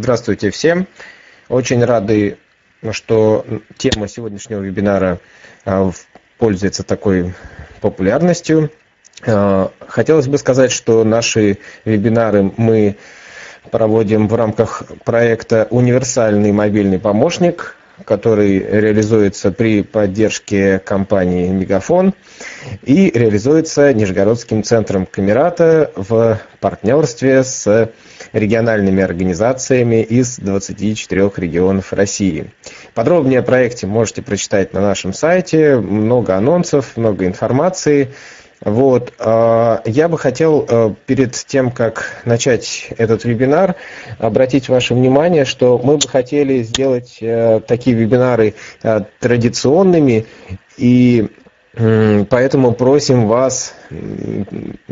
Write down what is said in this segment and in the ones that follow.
Здравствуйте всем. Очень рады, что тема сегодняшнего вебинара а, пользуется такой популярностью. А, хотелось бы сказать, что наши вебинары мы проводим в рамках проекта «Универсальный мобильный помощник», который реализуется при поддержке компании «Мегафон» и реализуется Нижегородским центром Камерата в партнерстве с региональными организациями из 24 регионов России. Подробнее о проекте можете прочитать на нашем сайте. Много анонсов, много информации. Вот, а, я бы хотел э, перед тем, как начать этот вебинар, обратить ваше внимание, что мы бы хотели сделать э, такие вебинары э, традиционными. И Поэтому просим вас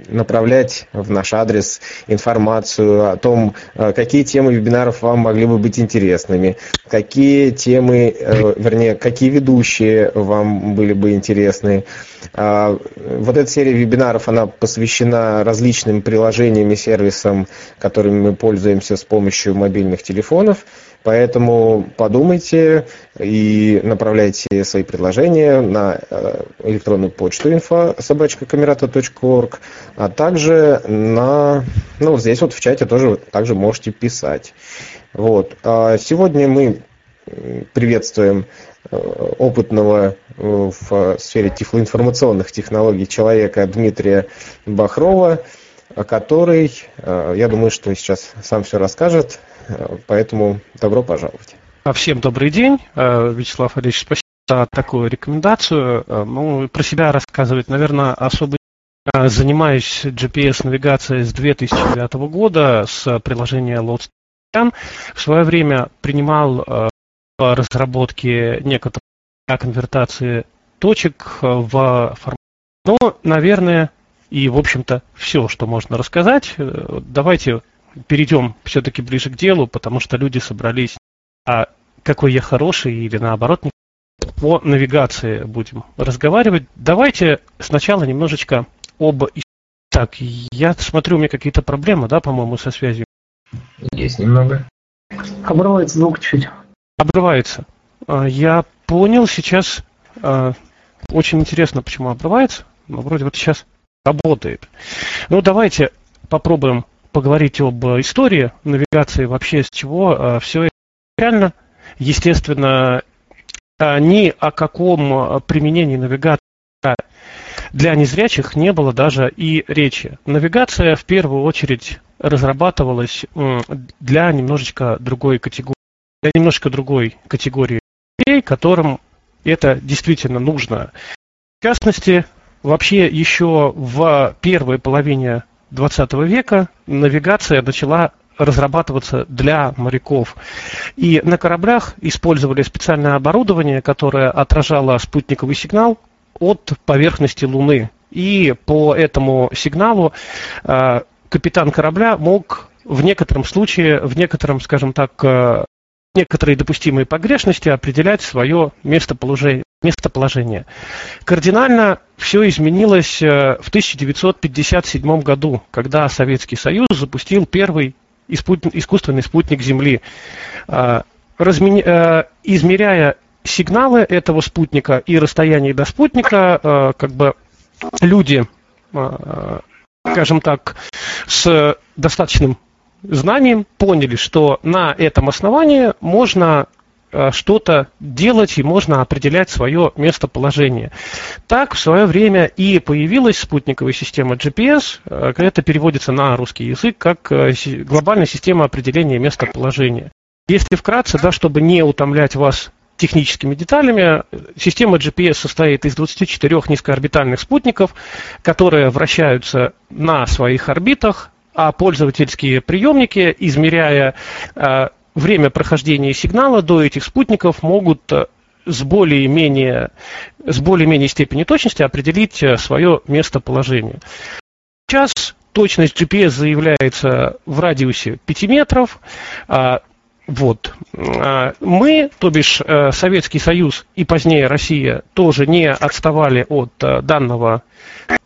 направлять в наш адрес информацию о том, э, какие темы вебинаров вам могли бы быть интересными, какие темы, э, вернее, какие ведущие вам были бы интересны. А, вот эта серия вебинаров, она посвящена различным приложениям и сервисам, которыми мы пользуемся с помощью мобильных телефонов. Поэтому подумайте и направляйте свои предложения на э, электронную почту info собачкакамерата.орг, а также на, ну, здесь вот в чате тоже также можете писать. Вот. А сегодня мы приветствуем э, опытного э, в сфере тифлоинформационных технологий человека Дмитрия Бахрова, который, я думаю, что сейчас сам все расскажет. Поэтому добро пожаловать. А всем добрый день. Э, Вячеслав Олегович, спасибо за такую рекомендацию. Э, ну, про себя рассказывать, наверное, особо э, занимаюсь GPS-навигацией с 2009 года с приложения Loadstation. В свое время принимал в разработке некоторых конвертации точек в формат. Ну, наверное, и, в общем-то, все, что можно рассказать. Давайте перейдем все-таки ближе к делу, потому что люди собрались, а какой я хороший или наоборот не по навигации будем разговаривать. Давайте сначала немножечко об... Так, я смотрю, у меня какие-то проблемы, да, по-моему, со связью? Есть немного. Обрывается звук чуть. Обрывается. А, я понял сейчас. А, очень интересно, почему обрывается. Но вроде вот сейчас работает. Ну, давайте попробуем поговорить об истории навигации, вообще с чего э, все это реально. Естественно, ни о каком применении навигации для незрячих не было даже и речи. Навигация в первую очередь разрабатывалась для немножечко другой категории, для немножко другой категории людей, которым это действительно нужно. В частности, вообще еще в первой половине 20 века навигация начала разрабатываться для моряков. И на кораблях использовали специальное оборудование, которое отражало спутниковый сигнал от поверхности Луны. И по этому сигналу э, капитан корабля мог в некотором случае, в некотором, скажем так, э, некоторые допустимые погрешности определять свое местоположение. местоположение. Кардинально все изменилось э, в 1957 году, когда Советский Союз запустил первый искусственный спутник Земли. Разми... Измеряя сигналы этого спутника и расстояние до спутника, как бы люди, скажем так, с достаточным знанием поняли, что на этом основании можно э, что-то делать и можно определять свое местоположение. Так в свое время и появилась спутниковая система GPS, э, это переводится на русский язык как э, глобальная система определения местоположения. Если вкратце, да, чтобы не утомлять вас техническими деталями, система GPS состоит из 24 низкоорбитальных спутников, которые вращаются на своих орбитах а пользовательские приемники, измеряя э, время прохождения сигнала до этих спутников, могут э, с более-менее, с более-менее степенью точности определить э, свое местоположение. Сейчас точность GPS заявляется в радиусе 5 метров. А, вот. А, мы, то бишь Советский Союз и позднее Россия, тоже не отставали от данного,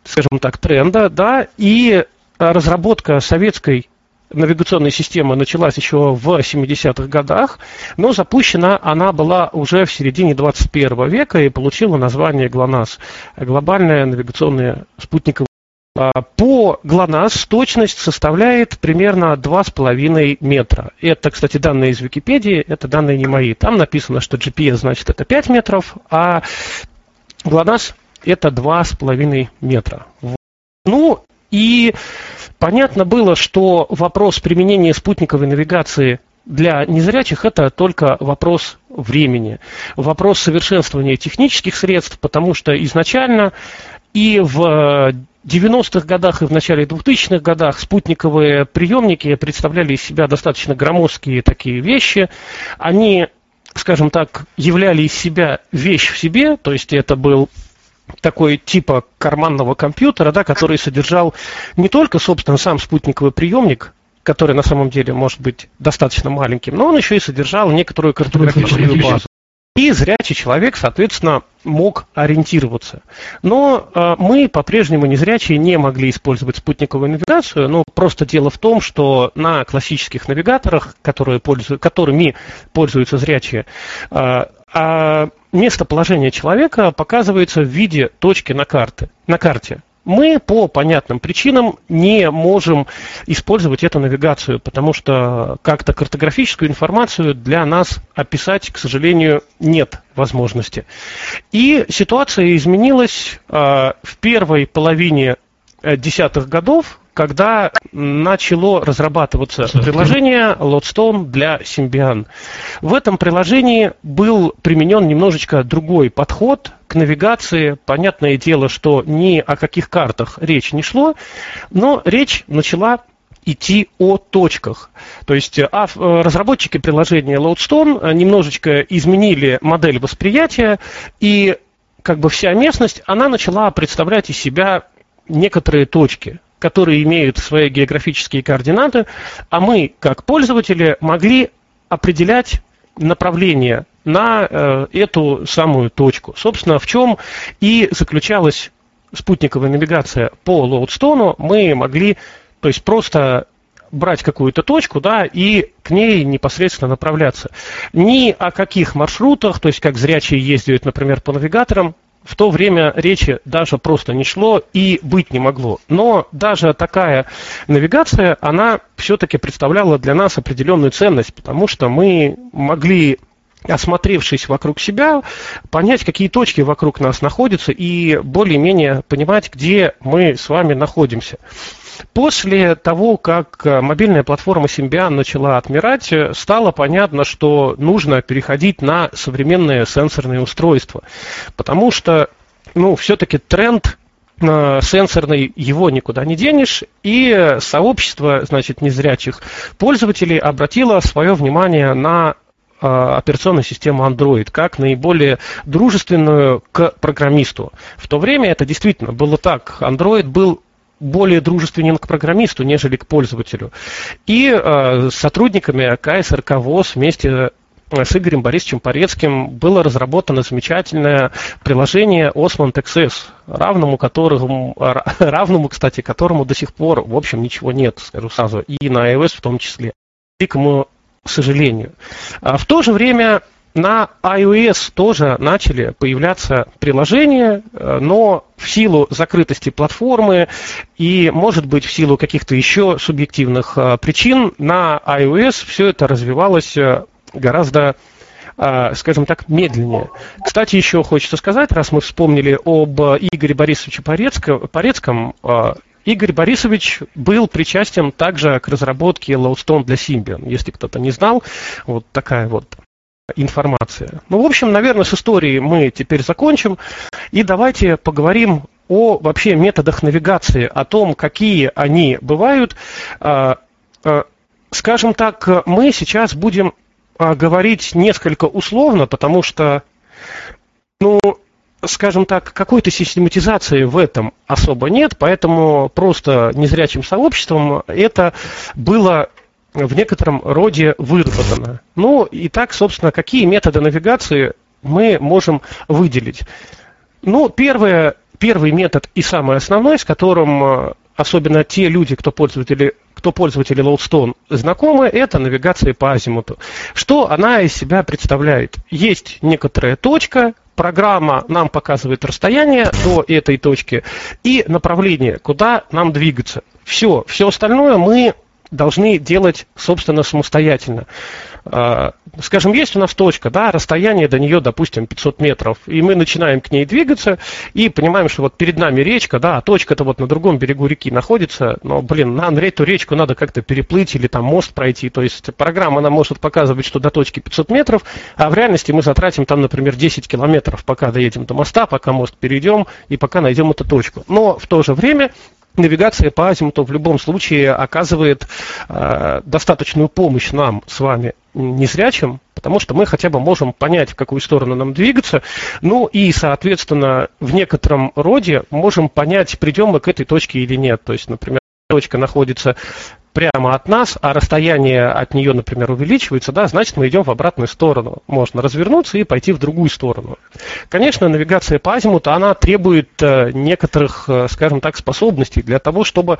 скажем так, тренда, да, и разработка советской навигационная система началась еще в 70-х годах, но запущена она была уже в середине 21 века и получила название ГЛОНАСС – глобальная навигационная спутниковая по ГЛОНАСС точность составляет примерно 2,5 метра. Это, кстати, данные из Википедии, это данные не мои. Там написано, что GPS значит это 5 метров, а ГЛОНАСС это 2,5 метра. Ну и понятно было, что вопрос применения спутниковой навигации для незрячих это только вопрос времени, вопрос совершенствования технических средств, потому что изначально и в 90-х годах и в начале 2000-х годах спутниковые приемники представляли из себя достаточно громоздкие такие вещи. Они, скажем так, являли из себя вещь в себе, то есть это был такой типа карманного компьютера, да, который содержал не только, собственно, сам спутниковый приемник, который на самом деле может быть достаточно маленьким, но он еще и содержал некоторую картографическую базу. И зрячий человек, соответственно, мог ориентироваться. Но э, мы по-прежнему незрячие не могли использовать спутниковую навигацию. Но просто дело в том, что на классических навигаторах, которые пользуют, которыми пользуются зрячие, э, э, местоположение человека показывается в виде точки на, карте, на карте мы по понятным причинам не можем использовать эту навигацию, потому что как-то картографическую информацию для нас описать, к сожалению, нет возможности. И ситуация изменилась э, в первой половине э, десятых годов, когда начало разрабатываться приложение Lodestone для Symbian. В этом приложении был применен немножечко другой подход к навигации. Понятное дело, что ни о каких картах речь не шло, но речь начала идти о точках. То есть а, разработчики приложения Lodestone немножечко изменили модель восприятия, и как бы вся местность, она начала представлять из себя некоторые точки которые имеют свои географические координаты, а мы, как пользователи, могли определять направление на э, эту самую точку. Собственно, в чем и заключалась спутниковая навигация по Лоудстону. Мы могли, то есть просто брать какую-то точку, да, и к ней непосредственно направляться. Ни о каких маршрутах, то есть как зрячие ездят, например, по навигаторам, в то время речи даже просто не шло и быть не могло. Но даже такая навигация, она все-таки представляла для нас определенную ценность, потому что мы могли осмотревшись вокруг себя, понять, какие точки вокруг нас находятся и более-менее понимать, где мы с вами находимся. После того, как э, мобильная платформа Symbian начала отмирать, э, стало понятно, что нужно переходить на современные сенсорные устройства. Потому что, ну, все-таки тренд э, сенсорный, его никуда не денешь, и сообщество, значит, незрячих пользователей обратило свое внимание на операционную систему Android как наиболее дружественную к программисту. В то время это действительно было так. Android был более дружественен к программисту, нежели к пользователю. И э, сотрудниками КСРК ВОЗ вместе э, с Игорем Борисовичем Порецким было разработано замечательное приложение Osmond XS, равному которому, равному, кстати, которому до сих пор, в общем, ничего нет, скажу сразу, и на iOS в том числе. Великому сожалению. А в то же время на iOS тоже начали появляться приложения, э, но в силу закрытости платформы и, может быть, в силу каких-то еще субъективных э, причин на iOS все это развивалось э, гораздо скажем так, медленнее. Кстати, еще хочется сказать, раз мы вспомнили об Игоре Борисовиче Порецком, Игорь Борисович был причастен также к разработке Lowstone для Symbian. Если кто-то не знал, вот такая вот информация. Ну, в общем, наверное, с историей мы теперь закончим. И давайте поговорим о вообще методах навигации, о том, какие они бывают. А, а, скажем так, мы сейчас будем а, говорить несколько условно, потому что, ну, скажем так, какой-то систематизации в этом особо нет, поэтому просто незрячим сообществом это было в некотором роде выработано. Ну и так, собственно, какие методы навигации мы можем выделить? Ну, первое, первый метод и самый основной, с которым э, особенно те люди, кто пользователи, кто пользователи Lodestone знакомы, это навигация по азимуту. Что она из себя представляет? Есть некоторая точка, программа нам показывает расстояние до этой точки и направление, куда нам двигаться. Все, все остальное мы должны делать, собственно, самостоятельно. А, скажем, есть у нас точка, да, расстояние до нее, допустим, 500 метров, и мы начинаем к ней двигаться, и понимаем, что вот перед нами речка, да, а точка-то вот на другом берегу реки находится, но, блин, на эту речку надо как-то переплыть или там мост пройти, то есть программа, она может показывать, что до точки 500 метров, а в реальности мы затратим там, например, 10 километров, пока доедем до моста, пока мост перейдем, и пока найдем эту точку. Но в то же время навигация по азимуту в любом случае оказывает э, достаточную помощь нам с вами незрячим, потому что мы хотя бы можем понять, в какую сторону нам двигаться, ну и, соответственно, в некотором роде можем понять, придем мы к этой точке или нет. То есть, например, точка находится прямо от нас, а расстояние от нее, например, увеличивается, да, значит, мы идем в обратную сторону. Можно развернуться и пойти в другую сторону. Конечно, навигация по азимуту, она требует э, некоторых, э, скажем так, способностей для того, чтобы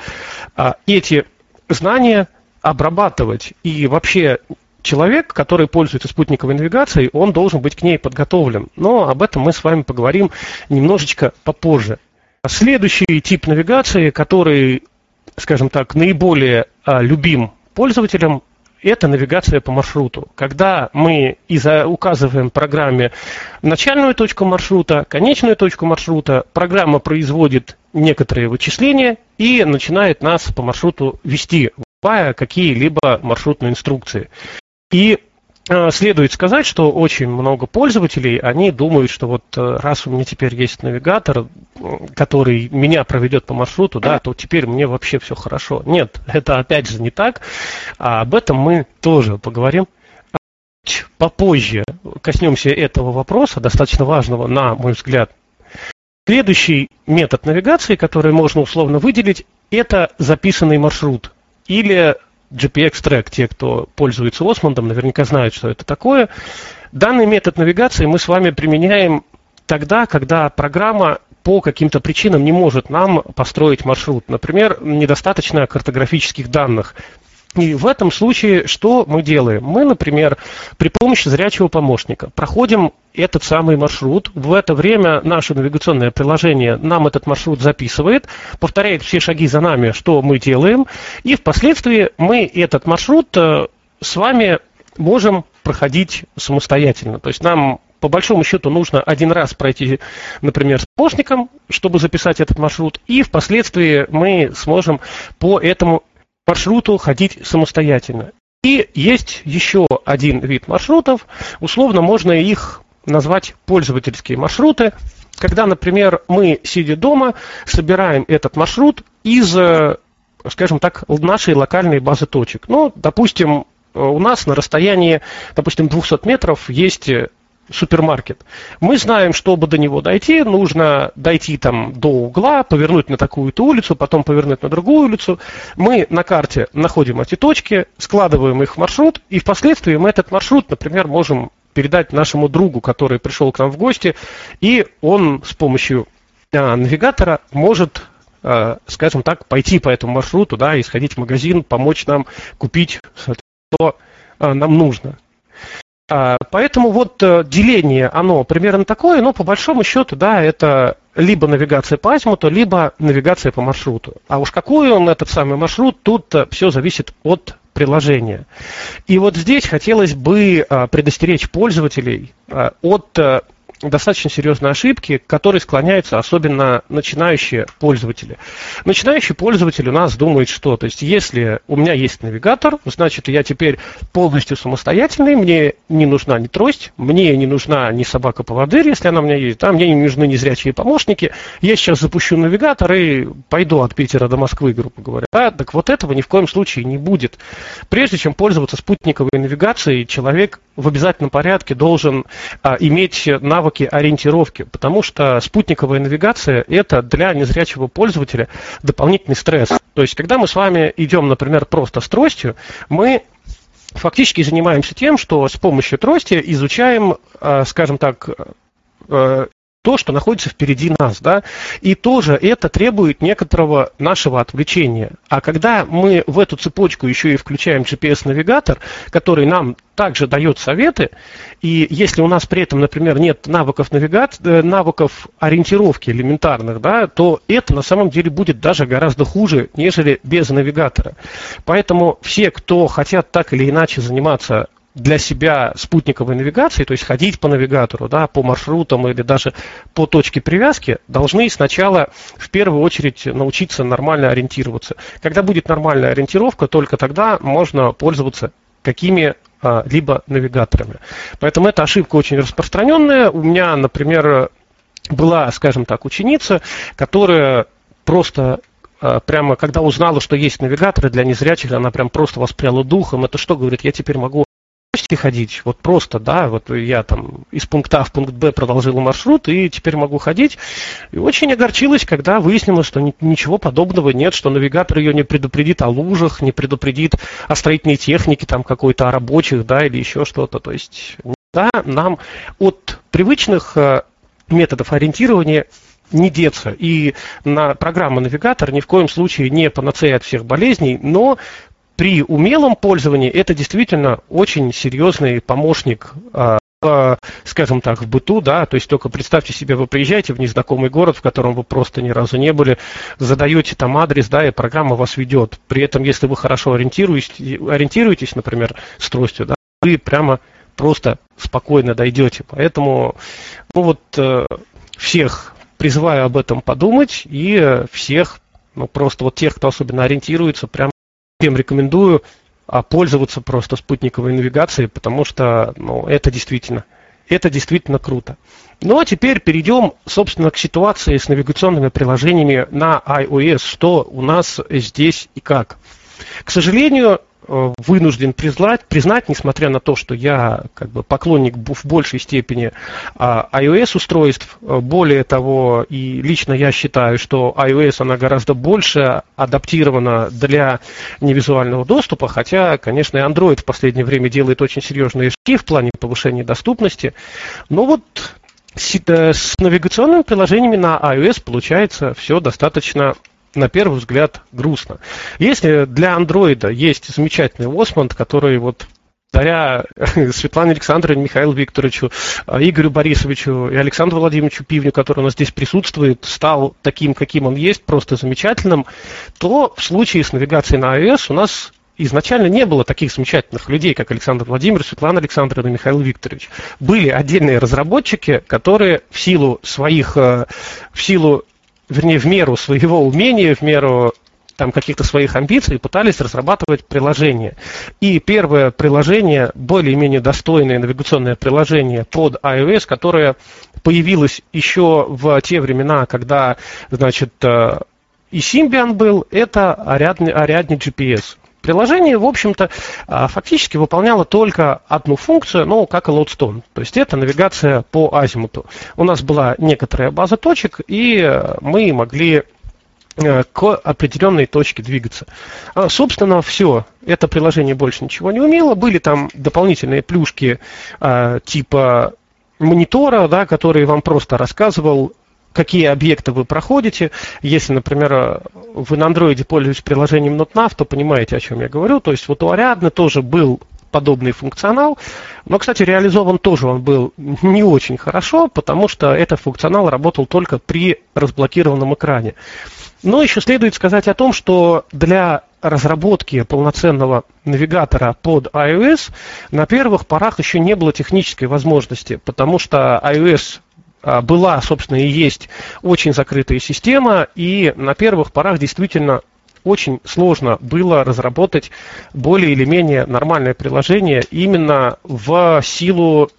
э, эти знания обрабатывать. И вообще человек, который пользуется спутниковой навигацией, он должен быть к ней подготовлен. Но об этом мы с вами поговорим немножечко попозже. Следующий тип навигации, который скажем так, наиболее а, любим пользователям, это навигация по маршруту. Когда мы указываем программе начальную точку маршрута, конечную точку маршрута, программа производит некоторые вычисления и начинает нас по маршруту вести, выдавая какие-либо маршрутные инструкции. И следует сказать, что очень много пользователей, они думают, что вот э, раз у меня теперь есть навигатор, который меня проведет по маршруту, да, то теперь мне вообще все хорошо. Нет, это опять же не так. А об этом мы тоже поговорим попозже. Коснемся этого вопроса, достаточно важного, на мой взгляд. Следующий метод навигации, который можно условно выделить, это записанный маршрут или GPX-трек, те, кто пользуется Осмондом, наверняка знают, что это такое. Данный метод навигации мы с вами применяем тогда, когда программа по каким-то причинам не может нам построить маршрут. Например, недостаточно картографических данных. И в этом случае что мы делаем? Мы, например, при помощи зрячего помощника проходим этот самый маршрут. В это время наше навигационное приложение нам этот маршрут записывает, повторяет все шаги за нами, что мы делаем, и впоследствии мы этот маршрут э, с вами можем проходить самостоятельно. То есть нам по большому счету нужно один раз пройти, например, с помощником, чтобы записать этот маршрут, и впоследствии мы сможем по этому маршруту ходить самостоятельно. И есть еще один вид маршрутов, условно можно их назвать пользовательские маршруты, когда, например, мы, сидя дома, собираем этот маршрут из, э, скажем так, нашей локальной базы точек. Ну, допустим, у нас на расстоянии, допустим, 200 метров есть супермаркет. Мы знаем, чтобы до него дойти, нужно дойти там до угла, повернуть на такую-то улицу, потом повернуть на другую улицу. Мы на карте находим эти точки, складываем их в маршрут, и впоследствии мы этот маршрут, например, можем передать нашему другу, который пришел к нам в гости, и он с помощью а, навигатора может а, скажем так, пойти по этому маршруту, да, и сходить в магазин, помочь нам купить, что а, нам нужно. А, поэтому вот э, деление, оно примерно такое, но по большому счету, да, это либо навигация по азимуту, либо навигация по маршруту. А уж какой он этот самый маршрут, тут э, все зависит от приложения. И вот здесь хотелось бы а, предостеречь пользователей от э, достаточно серьезные ошибки, к которой склоняются особенно начинающие пользователи. Начинающий пользователь у нас думает, что, то есть, если у меня есть навигатор, значит, я теперь полностью самостоятельный, мне не нужна ни трость, мне не нужна ни собака-поводырь, если она у меня есть, да, мне не нужны ни зрячие помощники, я сейчас запущу навигатор и пойду от Питера до Москвы, грубо говоря. Да, так вот этого ни в коем случае не будет. Прежде чем пользоваться спутниковой навигацией, человек в обязательном порядке должен а, иметь навыки ориентировки, потому что спутниковая навигация – это для незрячего пользователя дополнительный стресс. То есть, когда мы с вами идем, например, просто с тростью, мы фактически занимаемся тем, что с помощью трости изучаем, а, скажем так, а, то, что находится впереди нас, да, и тоже это требует некоторого нашего отвлечения. А когда мы в эту цепочку еще и включаем GPS-навигатор, который нам также дает советы, и если у нас при этом, например, нет навыков навигации, э, навыков ориентировки элементарных, да, то это на самом деле будет даже гораздо хуже, нежели без навигатора. Поэтому все, кто хотят так или иначе заниматься для себя спутниковой навигации, то есть ходить по навигатору, да, по маршрутам или даже по точке привязки, должны сначала в первую очередь научиться нормально ориентироваться. Когда будет нормальная ориентировка, только тогда можно пользоваться какими а, либо навигаторами. Поэтому эта ошибка очень распространенная. У меня, например, была, скажем так, ученица, которая просто а, прямо, когда узнала, что есть навигаторы для незрячих, она прям просто воспряла духом. Это что, говорит, я теперь могу гости ходить, вот просто, да, вот я там из пункта А в пункт Б продолжила маршрут и теперь могу ходить. И очень огорчилась, когда выяснилось, что ничего подобного нет, что навигатор ее не предупредит о лужах, не предупредит о строительной технике там какой-то, о рабочих, да, или еще что-то. То есть, да, нам от привычных э, методов ориентирования не деться. И на программа навигатор ни в коем случае не панацея от всех болезней, но при умелом пользовании это действительно очень серьезный помощник а, скажем так, в быту, да, то есть только представьте себе, вы приезжаете в незнакомый город, в котором вы просто ни разу не были, задаете там адрес, да, и программа вас ведет. При этом, если вы хорошо ориентируетесь, ориентируетесь например, с тростью, да, вы прямо просто спокойно дойдете. Поэтому, ну вот, э, всех призываю об этом подумать и всех, ну просто вот тех, кто особенно ориентируется, прям всем рекомендую а, пользоваться просто спутниковой навигацией, потому что ну, это действительно, это действительно круто. Ну а теперь перейдем, собственно, к ситуации с навигационными приложениями на iOS, что у нас здесь и как. К сожалению, вынужден признать, признать, несмотря на то, что я как бы поклонник в большей степени а, iOS устройств, э, более того, и лично я считаю, что iOS она гораздо больше адаптирована для невизуального доступа, хотя, конечно, и Android в последнее время делает очень серьезные шаги в плане повышения доступности, но вот э, с навигационными приложениями на iOS получается все достаточно на первый взгляд грустно. Если для андроида есть замечательный Осмонд, который вот благодаря Светлане Александровне, Михаилу Викторовичу, Игорю Борисовичу и Александру Владимировичу Пивню, который у нас здесь присутствует, стал таким, каким он есть, просто замечательным, то в случае с навигацией на iOS у нас изначально не было таких замечательных людей, как Александр Владимирович, Светлана Александровна и Михаил Викторович. Были отдельные разработчики, которые в силу своих, э, в силу вернее, в меру своего умения, в меру там каких-то своих амбиций пытались разрабатывать приложение. И первое приложение, более-менее достойное навигационное приложение под iOS, которое появилось еще в те времена, когда, значит, э, и Symbian был, это Ariadne, Ariadne GPS. Приложение, в общем-то, а, фактически выполняло только одну функцию, ну, как и Lodestone. То есть это навигация по азимуту. У нас была некоторая база точек, и э, мы могли э, к определенной точке двигаться. А, собственно, все. Это приложение больше ничего не умело. Были там дополнительные плюшки а, типа монитора, да, который вам просто рассказывал, какие объекты вы проходите. Если, например, вы на андроиде пользуетесь приложением NotNav, то понимаете, о чем я говорю. То есть вот у Ariadne тоже был подобный функционал. Но, кстати, реализован тоже он был не очень хорошо, потому что этот функционал работал только при разблокированном экране. Но еще следует сказать о том, что для разработки полноценного навигатора под iOS на первых порах еще не было технической возможности, потому что iOS была, собственно, и есть очень закрытая система, и на первых порах действительно очень сложно было разработать более или менее нормальное приложение именно в силу,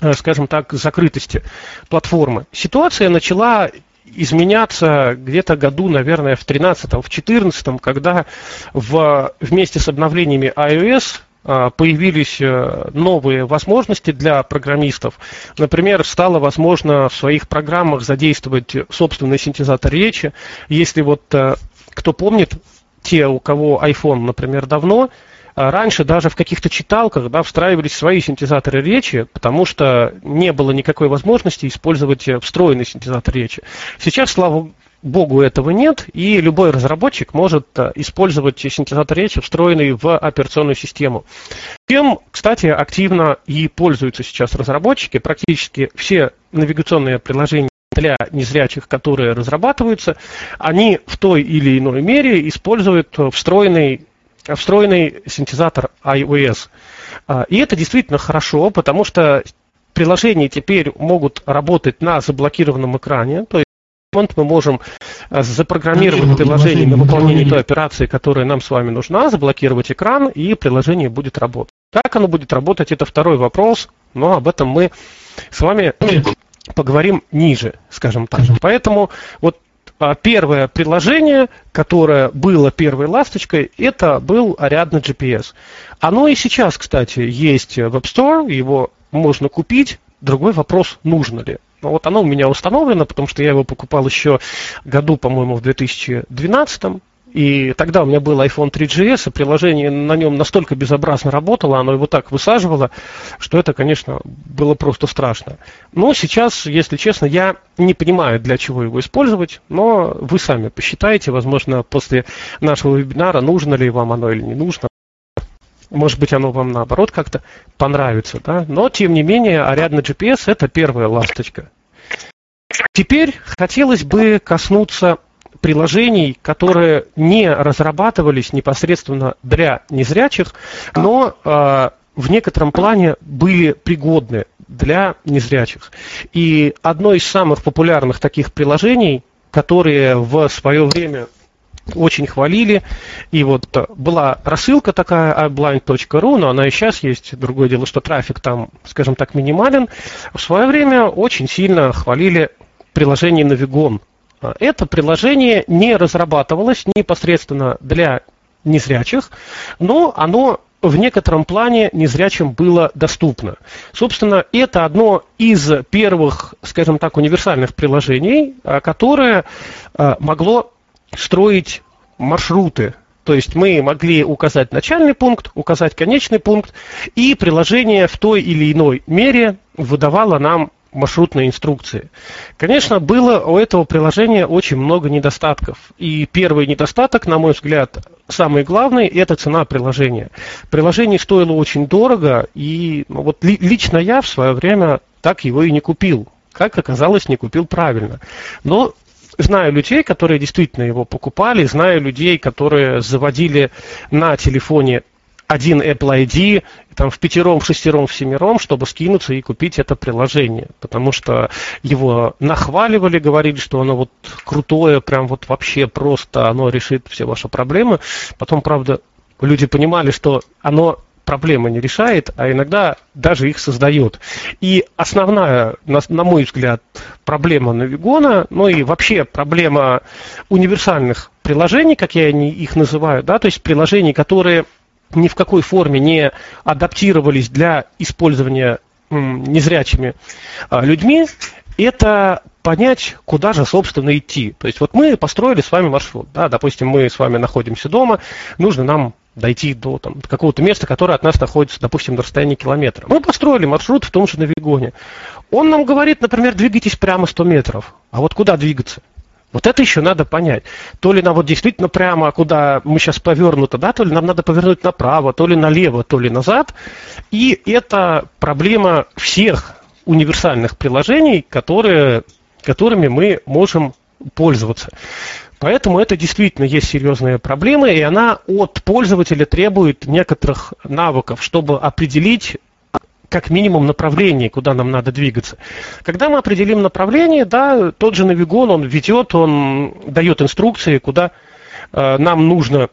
э, скажем так, закрытости платформы. Ситуация начала изменяться где-то году, наверное, в 13 в 14 когда в, вместе с обновлениями iOS а, появились э, новые возможности для программистов. Например, стало возможно в своих программах задействовать собственный синтезатор речи. Если вот э, кто помнит, те, у кого iPhone, например, давно, а раньше даже в каких-то читалках да, встраивались свои синтезаторы речи, потому что не было никакой возможности использовать э, встроенный синтезатор речи. Сейчас, слава богу, этого нет, и любой разработчик может э, использовать синтезатор речи, встроенный в операционную систему. Тем, кстати, активно и пользуются сейчас разработчики. Практически все навигационные приложения для незрячих, которые разрабатываются, они в той или иной мере используют встроенный встроенный синтезатор iOS. А, и это действительно хорошо, потому что приложения теперь могут работать на заблокированном экране, то есть мы можем а, запрограммировать приложение на выполнение той операции, которая нам с вами нужна, заблокировать экран, и приложение будет работать. Как оно будет работать, это второй вопрос, но об этом мы с вами поговорим ниже, скажем так. Поэтому вот а первое приложение, которое было первой ласточкой, это был Ariadne GPS. Оно и сейчас, кстати, есть в App Store, его можно купить. Другой вопрос, нужно ли. Но вот оно у меня установлено, потому что я его покупал еще году, по-моему, в 2012. И тогда у меня был iPhone 3GS, и приложение на нем настолько безобразно работало, оно его так высаживало, что это, конечно, было просто страшно. Но сейчас, если честно, я не понимаю, для чего его использовать, но вы сами посчитаете, возможно, после нашего вебинара, нужно ли вам оно или не нужно. Может быть, оно вам наоборот как-то понравится, да? Но, тем не менее, Ariadne GPS – это первая ласточка. Теперь хотелось бы коснуться приложений, которые не разрабатывались непосредственно для незрячих, но э, в некотором плане были пригодны для незрячих. И одно из самых популярных таких приложений, которые в свое время очень хвалили. И вот была рассылка такая iblind.ru, но она и сейчас есть. Другое дело, что трафик там, скажем так, минимален. В свое время очень сильно хвалили приложение Navigon. Это приложение не разрабатывалось непосредственно для незрячих, но оно в некотором плане незрячим было доступно. Собственно, это одно из первых, скажем так, универсальных приложений, а, которое а, могло строить маршруты. То есть мы могли указать начальный пункт, указать конечный пункт, и приложение в той или иной мере выдавало нам маршрутные инструкции. Конечно, было у этого приложения очень много недостатков. И первый недостаток, на мой взгляд, самый главный, это цена приложения. Приложение стоило очень дорого, и ну, вот ли, лично я в свое время так его и не купил. Как оказалось, не купил правильно. Но знаю людей, которые действительно его покупали, знаю людей, которые заводили на телефоне один Apple ID, там в пятером, в шестером, в семером, чтобы скинуться и купить это приложение. Потому что его нахваливали, говорили, что оно вот крутое, прям вот вообще просто, оно решит все ваши проблемы. Потом, правда, люди понимали, что оно проблемы не решает, а иногда даже их создает. И основная, на, на мой взгляд, проблема Навигона, ну и вообще проблема универсальных приложений, как я их называю, да, то есть приложений, которые ни в какой форме не адаптировались для использования незрячими а, людьми, это понять, куда же, собственно, идти. То есть вот мы построили с вами маршрут. Да, допустим, мы с вами находимся дома, нужно нам дойти до там, какого-то места, которое от нас находится, допустим, на расстоянии километра. Мы построили маршрут в том же Навигоне. Он нам говорит, например, двигайтесь прямо 100 метров. А вот куда двигаться? Вот это еще надо понять. То ли нам вот действительно прямо, куда мы сейчас повернуты, да, то ли нам надо повернуть направо, то ли налево, то ли назад. И это проблема всех универсальных приложений, которые, которыми мы можем пользоваться. Поэтому это действительно есть серьезная проблема, и она от пользователя требует некоторых навыков, чтобы определить как минимум направление, куда нам надо двигаться. Когда мы определим направление, да, тот же навигон, он ведет, он дает инструкции, куда э, нам нужно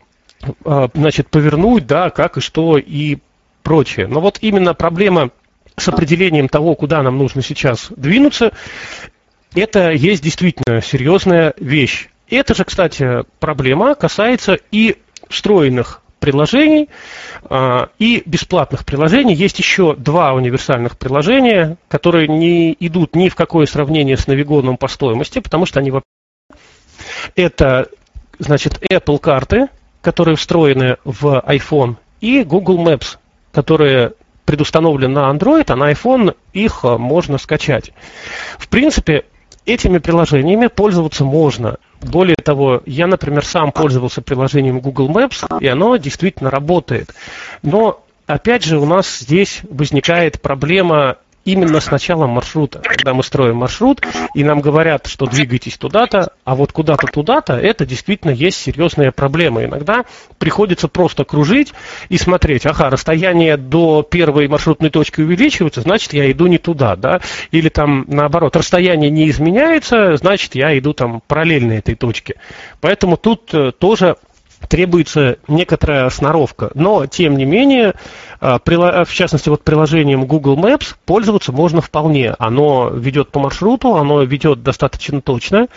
э, значит, повернуть, да, как и что и прочее. Но вот именно проблема с определением того, куда нам нужно сейчас двинуться, это есть действительно серьезная вещь. Это же, кстати, проблема касается и встроенных приложений а, и бесплатных приложений. Есть еще два универсальных приложения, которые не идут ни в какое сравнение с Навигоном по стоимости, потому что они это значит Apple карты, которые встроены в iPhone и Google Maps, которые предустановлены на Android, а на iPhone их можно скачать. В принципе, этими приложениями пользоваться можно. Более того, я, например, сам пользовался приложением Google Maps, и оно действительно работает. Но опять же, у нас здесь возникает проблема именно с началом маршрута. Когда мы строим маршрут, и нам говорят, что двигайтесь туда-то, а вот куда-то туда-то, это действительно есть серьезная проблема. Иногда приходится просто кружить и смотреть, ага, расстояние до первой маршрутной точки увеличивается, значит, я иду не туда, да, или там наоборот, расстояние не изменяется, значит, я иду там параллельно этой точке. Поэтому тут э, тоже требуется некоторая сноровка. Но, тем не менее, а, в частности, вот приложением Google Maps пользоваться можно вполне. Оно ведет по маршруту, оно ведет достаточно точно.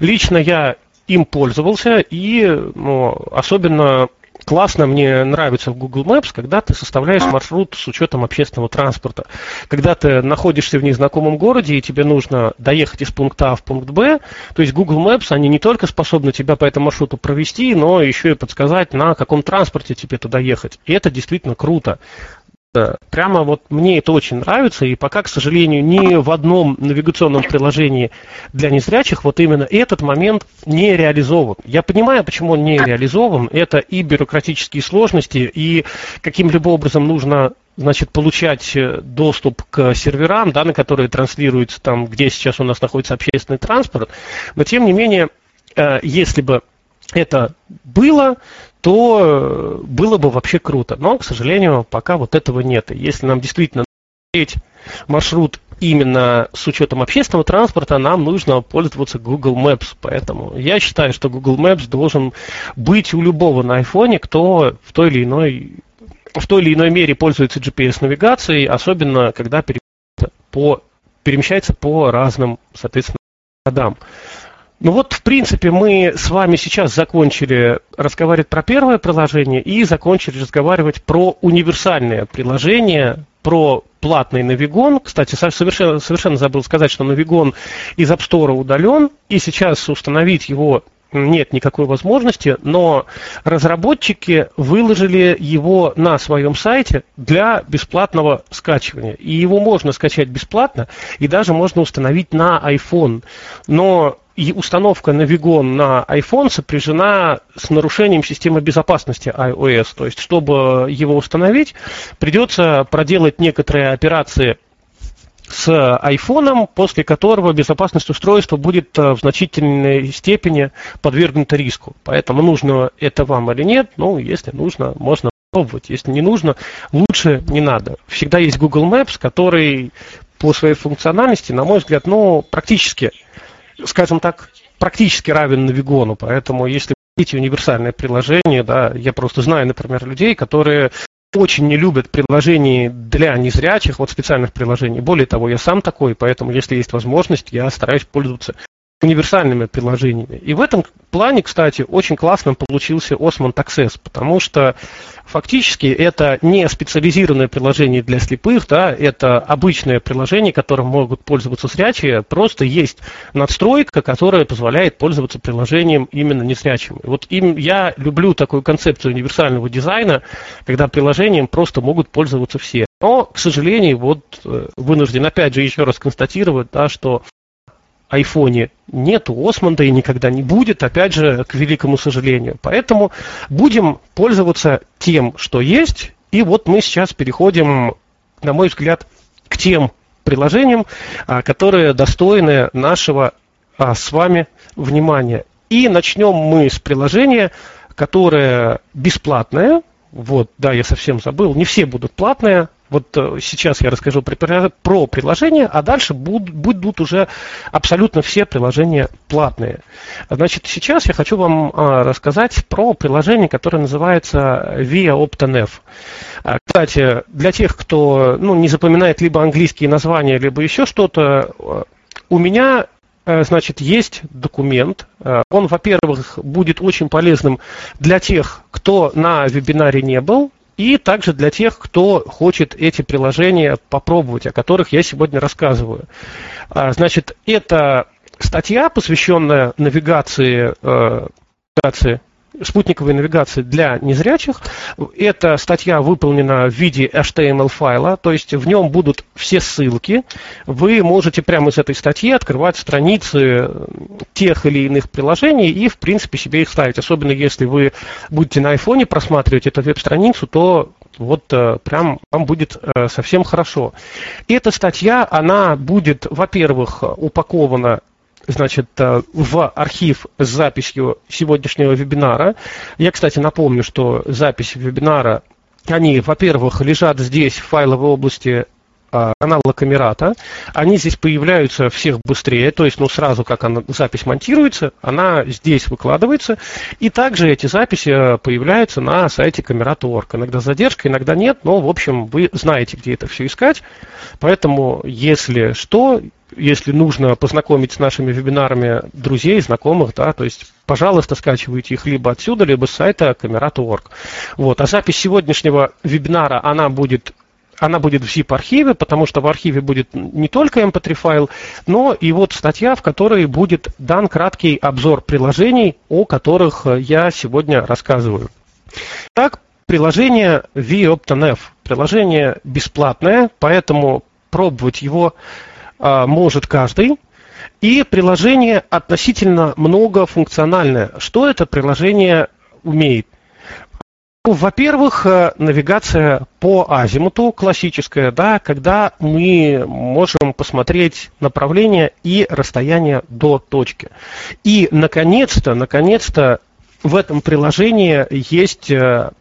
Лично я им пользовался, и ну, особенно классно, мне нравится в Google Maps, когда ты составляешь маршрут с учетом общественного транспорта. Когда ты находишься в незнакомом городе, и тебе нужно доехать из пункта А в пункт Б, то есть Google Maps, они не только способны тебя по этому маршруту провести, но еще и подсказать, на каком транспорте тебе туда ехать. И это действительно круто. Прямо вот мне это очень нравится, и пока, к сожалению, ни в одном навигационном приложении для незрячих вот именно этот момент не реализован. Я понимаю, почему он не реализован. Это и бюрократические сложности, и каким-либо образом нужно значит, получать э, доступ к серверам, да, на которые транслируется там, где сейчас у нас находится общественный транспорт. Но, тем не менее, э, если бы это было, то э, было бы вообще круто. Но, к сожалению, пока вот этого нет. И если нам действительно маршрут именно с учетом общественного транспорта, нам нужно пользоваться Google Maps. Поэтому я считаю, что Google Maps должен быть у любого на iPhone, кто в той или иной в той или иной мере пользуется GPS-навигацией, особенно когда перемещается по, перемещается по разным, соответственно, годам. Ну вот, в принципе, мы с вами сейчас закончили разговаривать про первое приложение и закончили разговаривать про универсальное приложение, про платный Навигон. Кстати, совершенно, совершенно забыл сказать, что Навигон из App Store удален, и сейчас установить его нет никакой возможности, но разработчики выложили его на своем сайте для бесплатного скачивания. И его можно скачать бесплатно, и даже можно установить на iPhone. Но и установка Navigon на iPhone сопряжена с нарушением системы безопасности iOS. То есть, чтобы его установить, придется проделать некоторые операции с айфоном, после которого безопасность устройства будет э, в значительной степени подвергнута риску. Поэтому нужно это вам или нет, ну, если нужно, можно пробовать. Если не нужно, лучше не надо. Всегда есть Google Maps, который по своей функциональности, на мой взгляд, ну, практически скажем так, практически равен Навигону, поэтому если хотите универсальное приложение, да, я просто знаю, например, людей, которые очень не любят приложений для незрячих, вот специальных приложений. Более того, я сам такой, поэтому, если есть возможность, я стараюсь пользоваться универсальными приложениями. И в этом плане, кстати, очень классным получился Osmond Access, потому что фактически это не специализированное приложение для слепых, да, это обычное приложение, которым могут пользоваться зрячие, просто есть надстройка, которая позволяет пользоваться приложением именно незрячим. И вот им, я люблю такую концепцию универсального дизайна, когда приложением просто могут пользоваться все. Но, к сожалению, вот э, вынужден опять же еще раз констатировать, да, что айфоне нету Осмонда и никогда не будет, опять же, к великому сожалению. Поэтому будем пользоваться тем, что есть. И вот мы сейчас переходим, на мой взгляд, к тем приложениям, а, которые достойны нашего а, с вами внимания. И начнем мы с приложения, которое бесплатное. Вот, да, я совсем забыл, не все будут платные, вот э, сейчас я расскажу про приложения, а дальше будут, уже абсолютно все приложения платные. Значит, сейчас я хочу вам а, рассказать про приложение, которое называется Via OptaNev. А, кстати, для тех, кто ну, не запоминает либо английские названия, либо еще что-то, э, у меня э, значит, есть документ. Он, во-первых, будет очень полезным для тех, кто на вебинаре не был, и также для тех, кто хочет эти приложения попробовать, о которых я сегодня рассказываю. А, значит, это статья, посвященная навигации, э, навигации спутниковой навигации для незрячих. Эта статья выполнена в виде HTML-файла, то есть в нем будут все ссылки. Вы можете прямо из этой статьи открывать страницы тех или иных приложений и, в принципе, себе их ставить. Особенно если вы будете на айфоне просматривать эту веб-страницу, то вот э, прям вам будет э, совсем хорошо. Эта статья, она будет, во-первых, упакована значит, э, в архив с записью сегодняшнего вебинара. Я, кстати, напомню, что запись вебинара, они, во-первых, лежат здесь в файловой области канала Камерата, они здесь появляются всех быстрее, то есть, ну, сразу, как она, запись монтируется, она здесь выкладывается, и также эти записи э, появляются на сайте Камерата.орг. Иногда задержка, иногда нет, но, в общем, вы знаете, где это все искать, поэтому, если что, если нужно познакомить с нашими вебинарами друзей, знакомых, да, то есть, пожалуйста, скачивайте их либо отсюда, либо с сайта Камерата.орг. Вот. А запись сегодняшнего вебинара, она будет она будет в zip-архиве, потому что в архиве будет не только mp3 файл, но и вот статья, в которой будет дан краткий обзор приложений, о которых я сегодня рассказываю. Так, приложение VOptonF. Приложение бесплатное, поэтому пробовать его а, может каждый. И приложение относительно многофункциональное. Что это приложение умеет? Ну, во-первых, э, навигация по азимуту классическая, да, когда мы можем посмотреть направление и расстояние до точки. И, наконец-то, наконец-то в этом приложении есть э,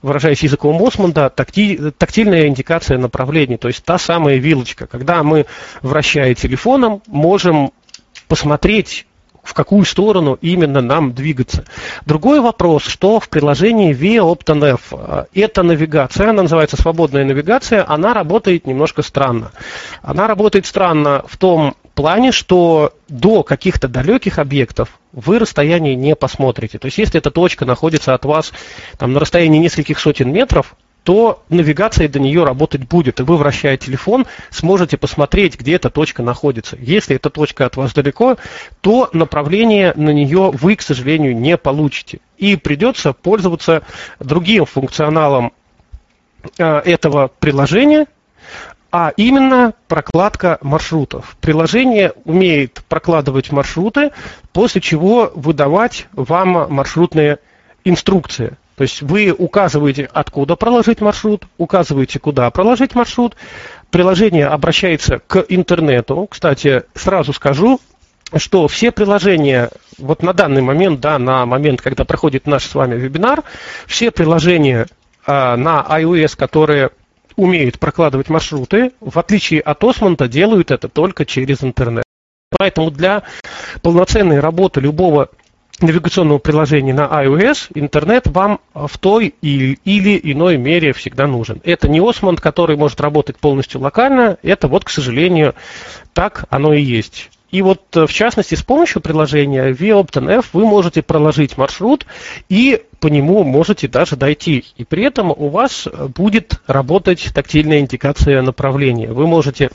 выражаясь языком Осмонда, такти, тактильная индикация направлений, то есть та самая вилочка. Когда мы, вращая телефоном, можем посмотреть в какую сторону именно нам двигаться. Другой вопрос, что в приложении Via OptonF. Эта навигация, она называется свободная навигация, она работает немножко странно. Она работает странно в том плане, что до каких-то далеких объектов вы расстояние не посмотрите. То есть, если эта точка находится от вас там, на расстоянии нескольких сотен метров, то навигация до нее работать будет, и вы, вращая телефон, сможете посмотреть, где эта точка находится. Если эта точка от вас далеко, то направление на нее вы, к сожалению, не получите. И придется пользоваться другим функционалом э, этого приложения, а именно прокладка маршрутов. Приложение умеет прокладывать маршруты, после чего выдавать вам маршрутные инструкции. То есть вы указываете, откуда проложить маршрут, указываете, куда проложить маршрут. Приложение обращается к интернету. Кстати, сразу скажу, что все приложения, вот на данный момент, да, на момент, когда проходит наш с вами вебинар, все приложения а, на iOS, которые умеют прокладывать маршруты, в отличие от Осмонта, делают это только через интернет. Поэтому для полноценной работы любого навигационного приложения на iOS, интернет вам в той или иной мере всегда нужен. Это не Osmond, который может работать полностью локально, это вот, к сожалению, так оно и есть. И вот, в частности, с помощью приложения VOptonF вы можете проложить маршрут и по нему можете даже дойти. И при этом у вас будет работать тактильная индикация направления. Вы можете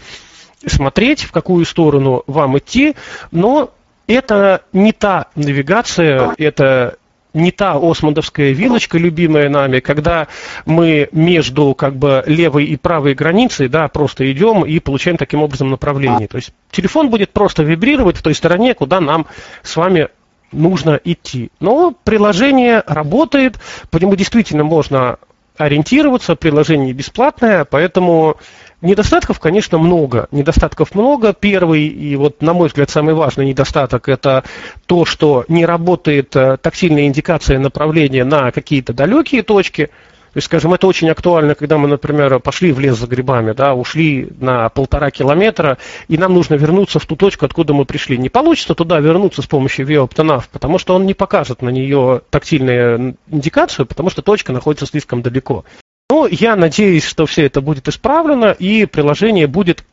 смотреть, в какую сторону вам идти, но это не та навигация, это не та осмондовская вилочка, любимая нами, когда мы между как бы левой и правой границей, да, просто идем и получаем таким образом направление. То есть телефон будет просто вибрировать в той стороне, куда нам с вами нужно идти. Но приложение работает, по нему действительно можно ориентироваться, приложение бесплатное, поэтому Недостатков, конечно, много. Недостатков много. Первый и вот, на мой взгляд, самый важный недостаток – это то, что не работает э, тактильная индикация направления на какие-то далекие точки. То есть, скажем, это очень актуально, когда мы, например, пошли в лес за грибами, да, ушли на полтора километра, и нам нужно вернуться в ту точку, откуда мы пришли. Не получится туда вернуться с помощью ViOptoNav, потому что он не покажет на нее тактильную индикацию, потому что точка находится слишком далеко. Ну, я надеюсь, что все это будет исправлено, и приложение будет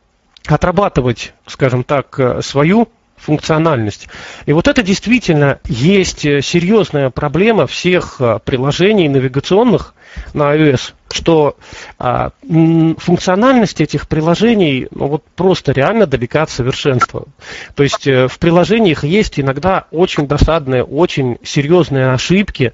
отрабатывать, скажем так, э, свою функциональность. И вот это действительно есть э, серьезная проблема всех э, приложений навигационных, на iOS, что а, функциональность этих приложений ну, вот просто реально далека от совершенства. То есть в приложениях есть иногда очень досадные, очень серьезные ошибки,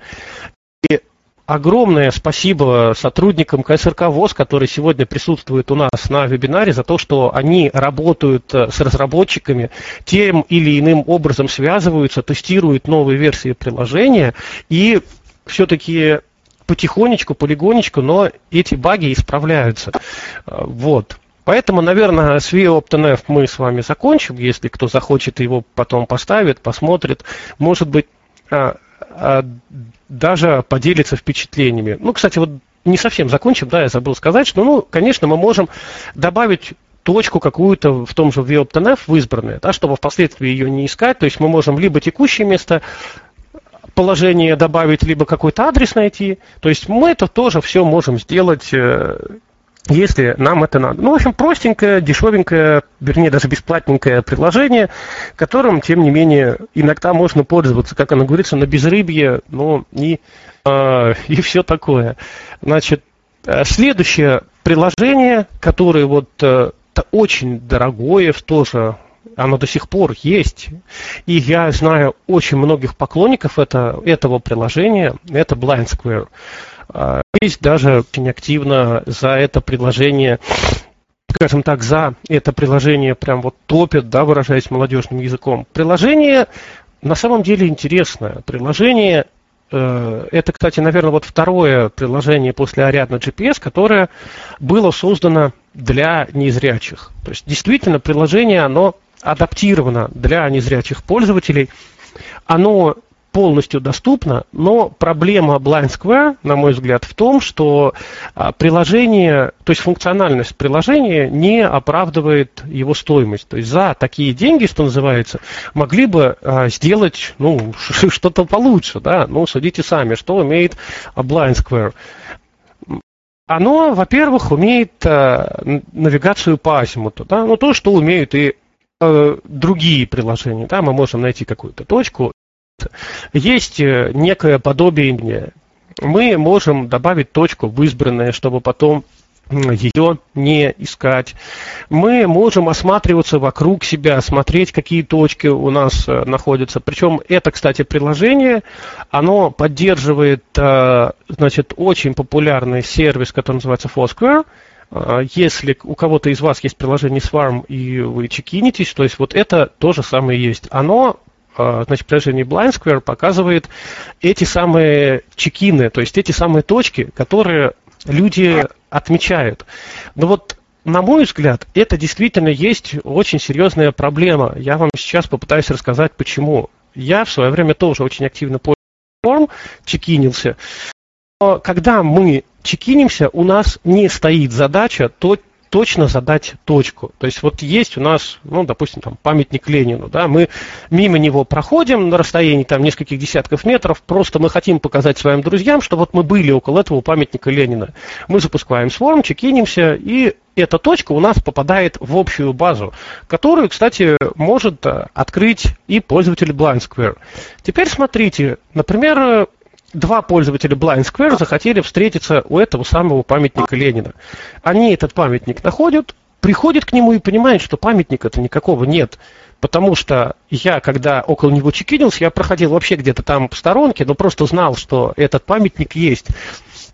огромное спасибо сотрудникам КСРК ВОЗ, которые сегодня присутствуют у нас на вебинаре, за то, что они работают э, с разработчиками, тем или иным образом связываются, тестируют новые версии приложения и все-таки потихонечку, полигонечку, но эти баги исправляются. Э, вот. Поэтому, наверное, с VOPTNF мы с вами закончим. Если кто захочет его потом поставит, посмотрит. Может быть, а, даже поделиться впечатлениями. Ну, кстати, вот не совсем закончим, да, я забыл сказать, что, ну, конечно, мы можем добавить точку какую-то в том же VOPTNF в избранное, да, чтобы впоследствии ее не искать. То есть мы можем либо текущее место положение добавить, либо какой-то адрес найти. То есть мы это тоже все можем сделать э, если нам это надо. Ну, в общем, простенькое, дешевенькое, вернее, даже бесплатненькое приложение, которым, тем не менее, иногда можно пользоваться, как оно говорится, на безрыбье, ну, и, э, и все такое. Значит, э, следующее приложение, которое вот э, очень дорогое, тоже оно до сих пор есть. И я знаю очень многих поклонников это, этого приложения, это Blind Square. А, есть даже очень активно за это предложение скажем так, за это приложение прям вот топят, да, выражаясь молодежным языком. Приложение на самом деле интересное. Приложение, э, это, кстати, наверное, вот второе приложение после Ariadna GPS, которое было создано для незрячих. То есть действительно приложение, оно адаптировано для незрячих пользователей. Оно полностью доступно, но проблема Blind Square, на мой взгляд, в том, что а, приложение, то есть функциональность приложения не оправдывает его стоимость. То есть за такие деньги, что называется, могли бы а, сделать ну, что-то получше. Да? Ну, судите сами, что умеет Blind Square. Оно, во-первых, умеет э, навигацию по азимуту, да, ну то, что умеют и э, другие приложения, да, мы можем найти какую-то точку есть э, некое подобие Мы можем добавить точку в избранное, чтобы потом ее не искать. Мы можем осматриваться вокруг себя, смотреть, какие точки у нас э, находятся. Причем это, кстати, приложение, оно поддерживает, э, значит, очень популярный сервис, который называется Foursquare. Если у кого-то из вас есть приложение Swarm и вы чекинитесь, то есть вот это то же самое есть. Оно значит, приложение Blind Square показывает эти самые чекины, то есть эти самые точки, которые люди отмечают. Но вот на мой взгляд, это действительно есть очень серьезная проблема. Я вам сейчас попытаюсь рассказать, почему. Я в свое время тоже очень активно пользовался чекинился. Но когда мы чекинимся, у нас не стоит задача то, точно задать точку. То есть вот есть у нас, ну, допустим, там памятник Ленину, да, мы мимо него проходим на расстоянии там нескольких десятков метров, просто мы хотим показать своим друзьям, что вот мы были около этого памятника Ленина. Мы запускаем сворм, чекинимся, и эта точка у нас попадает в общую базу, которую, кстати, может э, открыть и пользователь Blind Square. Теперь смотрите, например, два пользователя Blind Square захотели встретиться у этого самого памятника Ленина. Они этот памятник находят, приходят к нему и понимают, что памятника-то никакого нет. Потому что я, когда около него чекинился, я проходил вообще где-то там в сторонке, но просто знал, что этот памятник есть.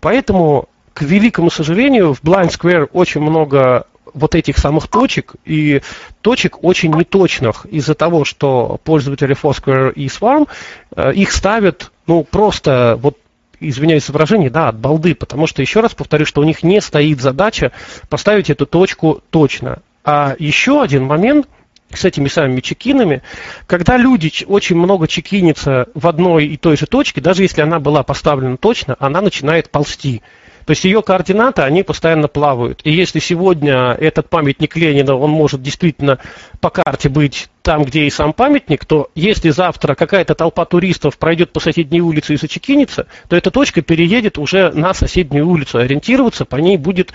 Поэтому, к великому сожалению, в Blind Square очень много вот этих самых точек, и точек очень неточных из-за того, что пользователи Foursquare и Swarm э, их ставят, ну, просто вот извиняюсь за выражение, да, от балды, потому что, еще раз повторю, что у них не стоит задача поставить эту точку точно. А еще один момент с этими самыми чекинами, когда люди очень много чекинятся в одной и той же точке, даже если она была поставлена точно, она начинает ползти. То есть ее координаты, они постоянно плавают. И если сегодня этот памятник Ленина, он может действительно по карте быть там, где и сам памятник, то если завтра какая-то толпа туристов пройдет по соседней улице и зачекинится, то эта точка переедет уже на соседнюю улицу. Ориентироваться по ней будет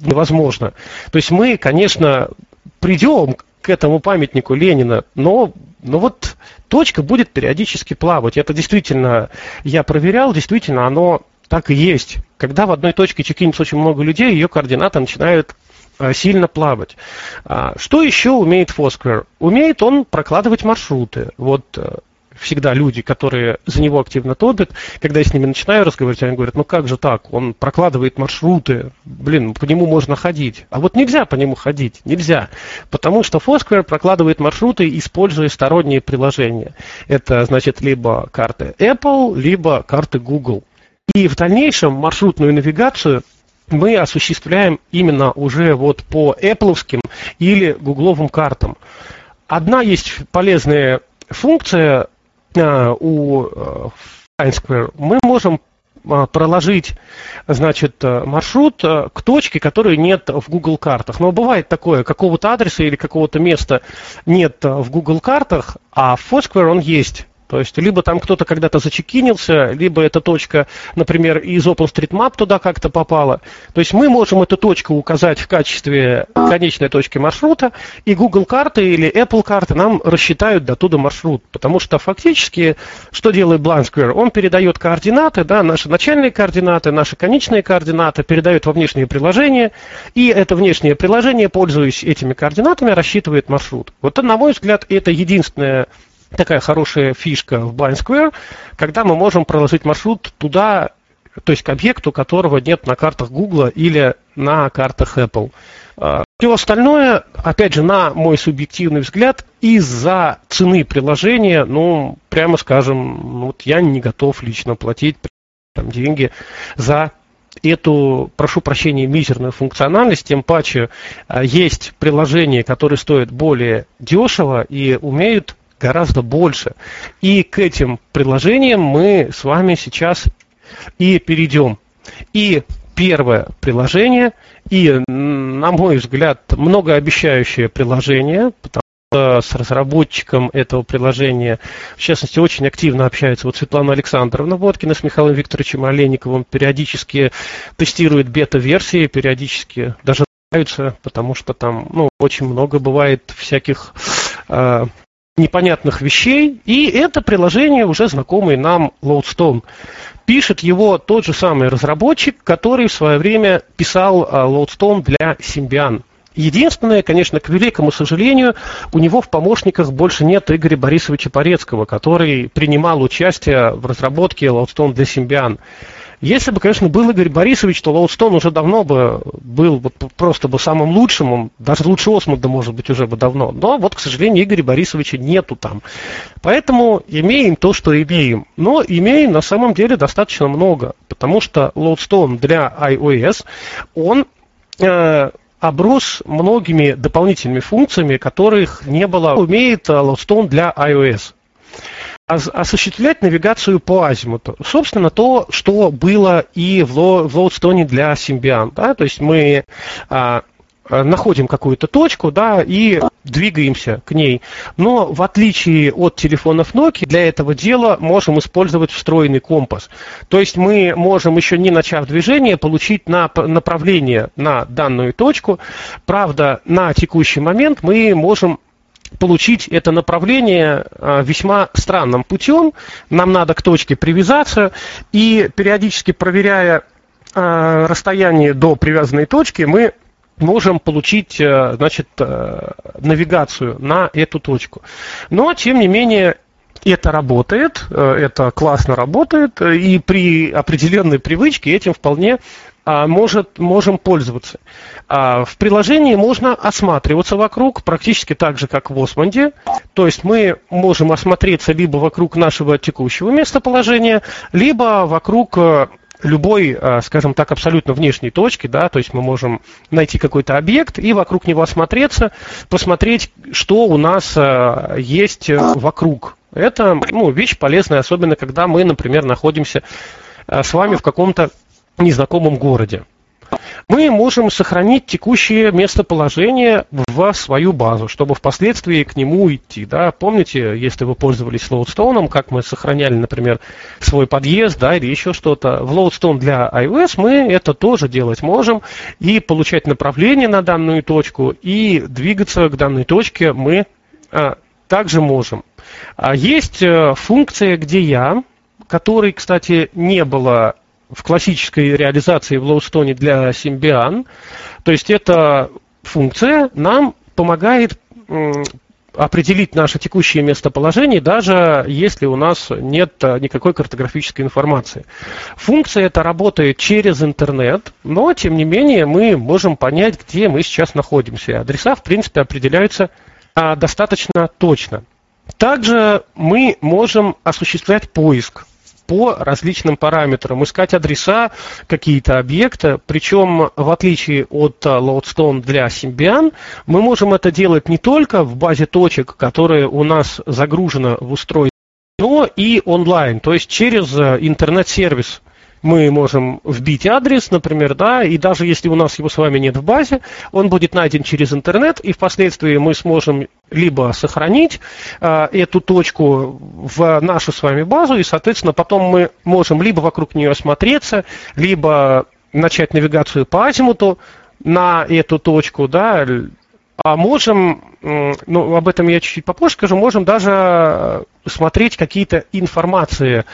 невозможно. То есть мы, конечно, придем к этому памятнику Ленина, но, но вот точка будет периодически плавать. Это действительно, я проверял, действительно, оно так и есть. Когда в одной точке чекинится очень много людей, ее координаты начинают э, сильно плавать. А, что еще умеет Foursquare? Умеет он прокладывать маршруты. Вот э, всегда люди, которые за него активно топят, когда я с ними начинаю разговаривать, они говорят, ну как же так, он прокладывает маршруты, блин, по нему можно ходить. А вот нельзя по нему ходить, нельзя, потому что Foursquare прокладывает маршруты, используя сторонние приложения. Это значит либо карты Apple, либо карты Google. И в дальнейшем маршрутную навигацию мы осуществляем именно уже вот по Apple или гугловым картам. Одна есть полезная функция Э, у Fine э, мы можем э, проложить, значит, маршрут к точке, которой нет в Google картах. Но бывает такое, какого-то адреса или какого-то места нет в Google картах, а в Foursquare он есть. То есть либо там кто-то когда-то зачекинился, либо эта точка, например, из OpenStreetMap туда как-то попала. То есть мы можем эту точку указать в качестве конечной точки маршрута, и Google карты или Apple карты нам рассчитают до туда маршрут. Потому что фактически, что делает BlindSquare? Он передает координаты, да, наши начальные координаты, наши конечные координаты, передает во внешнее приложение, и это внешнее приложение, пользуясь этими координатами, рассчитывает маршрут. Вот, на мой взгляд, это единственное такая хорошая фишка в Blind Square, когда мы можем проложить маршрут туда, то есть к объекту, которого нет на картах Google или на картах Apple. А, Все остальное, опять же, на мой субъективный взгляд, из-за цены приложения, ну, прямо скажем, ну, вот я не готов лично платить там, деньги за эту, прошу прощения, мизерную функциональность, тем паче а, есть приложения, которые стоят более дешево и умеют гораздо больше. И к этим приложениям мы с вами сейчас и перейдем. И первое приложение, и, на мой взгляд, многообещающее приложение, потому что с разработчиком этого приложения, в частности, очень активно общается вот Светлана Александровна Водкина с Михаилом Викторовичем Олейниковым, периодически тестирует бета-версии, периодически даже потому что там ну, очень много бывает всяких э, непонятных вещей, и это приложение уже знакомый нам Loadstone. Пишет его тот же самый разработчик, который в свое время писал а, Loadstone для Symbian. Единственное, конечно, к великому сожалению, у него в помощниках больше нет Игоря Борисовича Порецкого, который принимал участие в разработке Loadstone для Symbian. Если бы, конечно, был Игорь Борисович, то Лоудстон уже давно бы был бы просто бы самым лучшим, он, даже лучше Осмонда, может быть, уже бы давно. Но вот, к сожалению, Игоря Борисовича нету там. Поэтому имеем то, что имеем. Но имеем на самом деле достаточно много, потому что Лоудстон для iOS, он э, оброс многими дополнительными функциями, которых не было. Умеет Lodestone для iOS осуществлять навигацию по азимуту. Собственно, то, что было и в, Лоудстоне для Symbian. Да? То есть мы а, находим какую-то точку, да, и двигаемся к ней. Но в отличие от телефонов Nokia, для этого дела можем использовать встроенный компас. То есть мы можем, еще не начав движение, получить на направление на данную точку. Правда, на текущий момент мы можем получить это направление а, весьма странным путем. Нам надо к точке привязаться и периодически проверяя а, расстояние до привязанной точки, мы можем получить а, значит, навигацию на эту точку. Но, тем не менее, это работает, это классно работает, и при определенной привычке этим вполне может, можем пользоваться. А, в приложении можно осматриваться вокруг, практически так же, как в Осмонде. То есть мы можем осмотреться либо вокруг нашего текущего местоположения, либо вокруг э, любой, э, скажем так, абсолютно внешней точки, да, то есть мы можем найти какой-то объект и вокруг него осмотреться, посмотреть, что у нас э, есть вокруг. Это ну, вещь полезная, особенно когда мы, например, находимся с вами в каком-то незнакомом городе. Мы можем сохранить текущее местоположение в свою базу, чтобы впоследствии к нему идти. Да? Помните, если вы пользовались Loadstone, как мы сохраняли, например, свой подъезд да, или еще что-то. В Loadstone для iOS мы это тоже делать можем и получать направление на данную точку, и двигаться к данной точке мы а, также можем. А есть а, функция, где я, которой, кстати, не было в классической реализации в Lowstone для Symbian. То есть эта функция нам помогает определить наше текущее местоположение, даже если у нас нет э, никакой картографической информации. Функция эта работает через интернет, но, тем не менее, мы можем понять, где мы сейчас находимся. Адреса, в принципе, определяются а, достаточно точно. Также мы можем осуществлять поиск по различным параметрам, искать адреса, какие-то объекты. Причем, в отличие от Lodestone для Symbian, мы можем это делать не только в базе точек, которые у нас загружены в устройстве, но и онлайн, то есть через интернет-сервис мы можем вбить адрес, например, да, и даже если у нас его с вами нет в базе, он будет найден через интернет, и впоследствии мы сможем либо сохранить э, эту точку в нашу с вами базу, и, соответственно, потом мы можем либо вокруг нее осмотреться, либо начать навигацию по азимуту на эту точку, да, а можем, ну, об этом я чуть-чуть попозже скажу, можем даже смотреть какие-то информации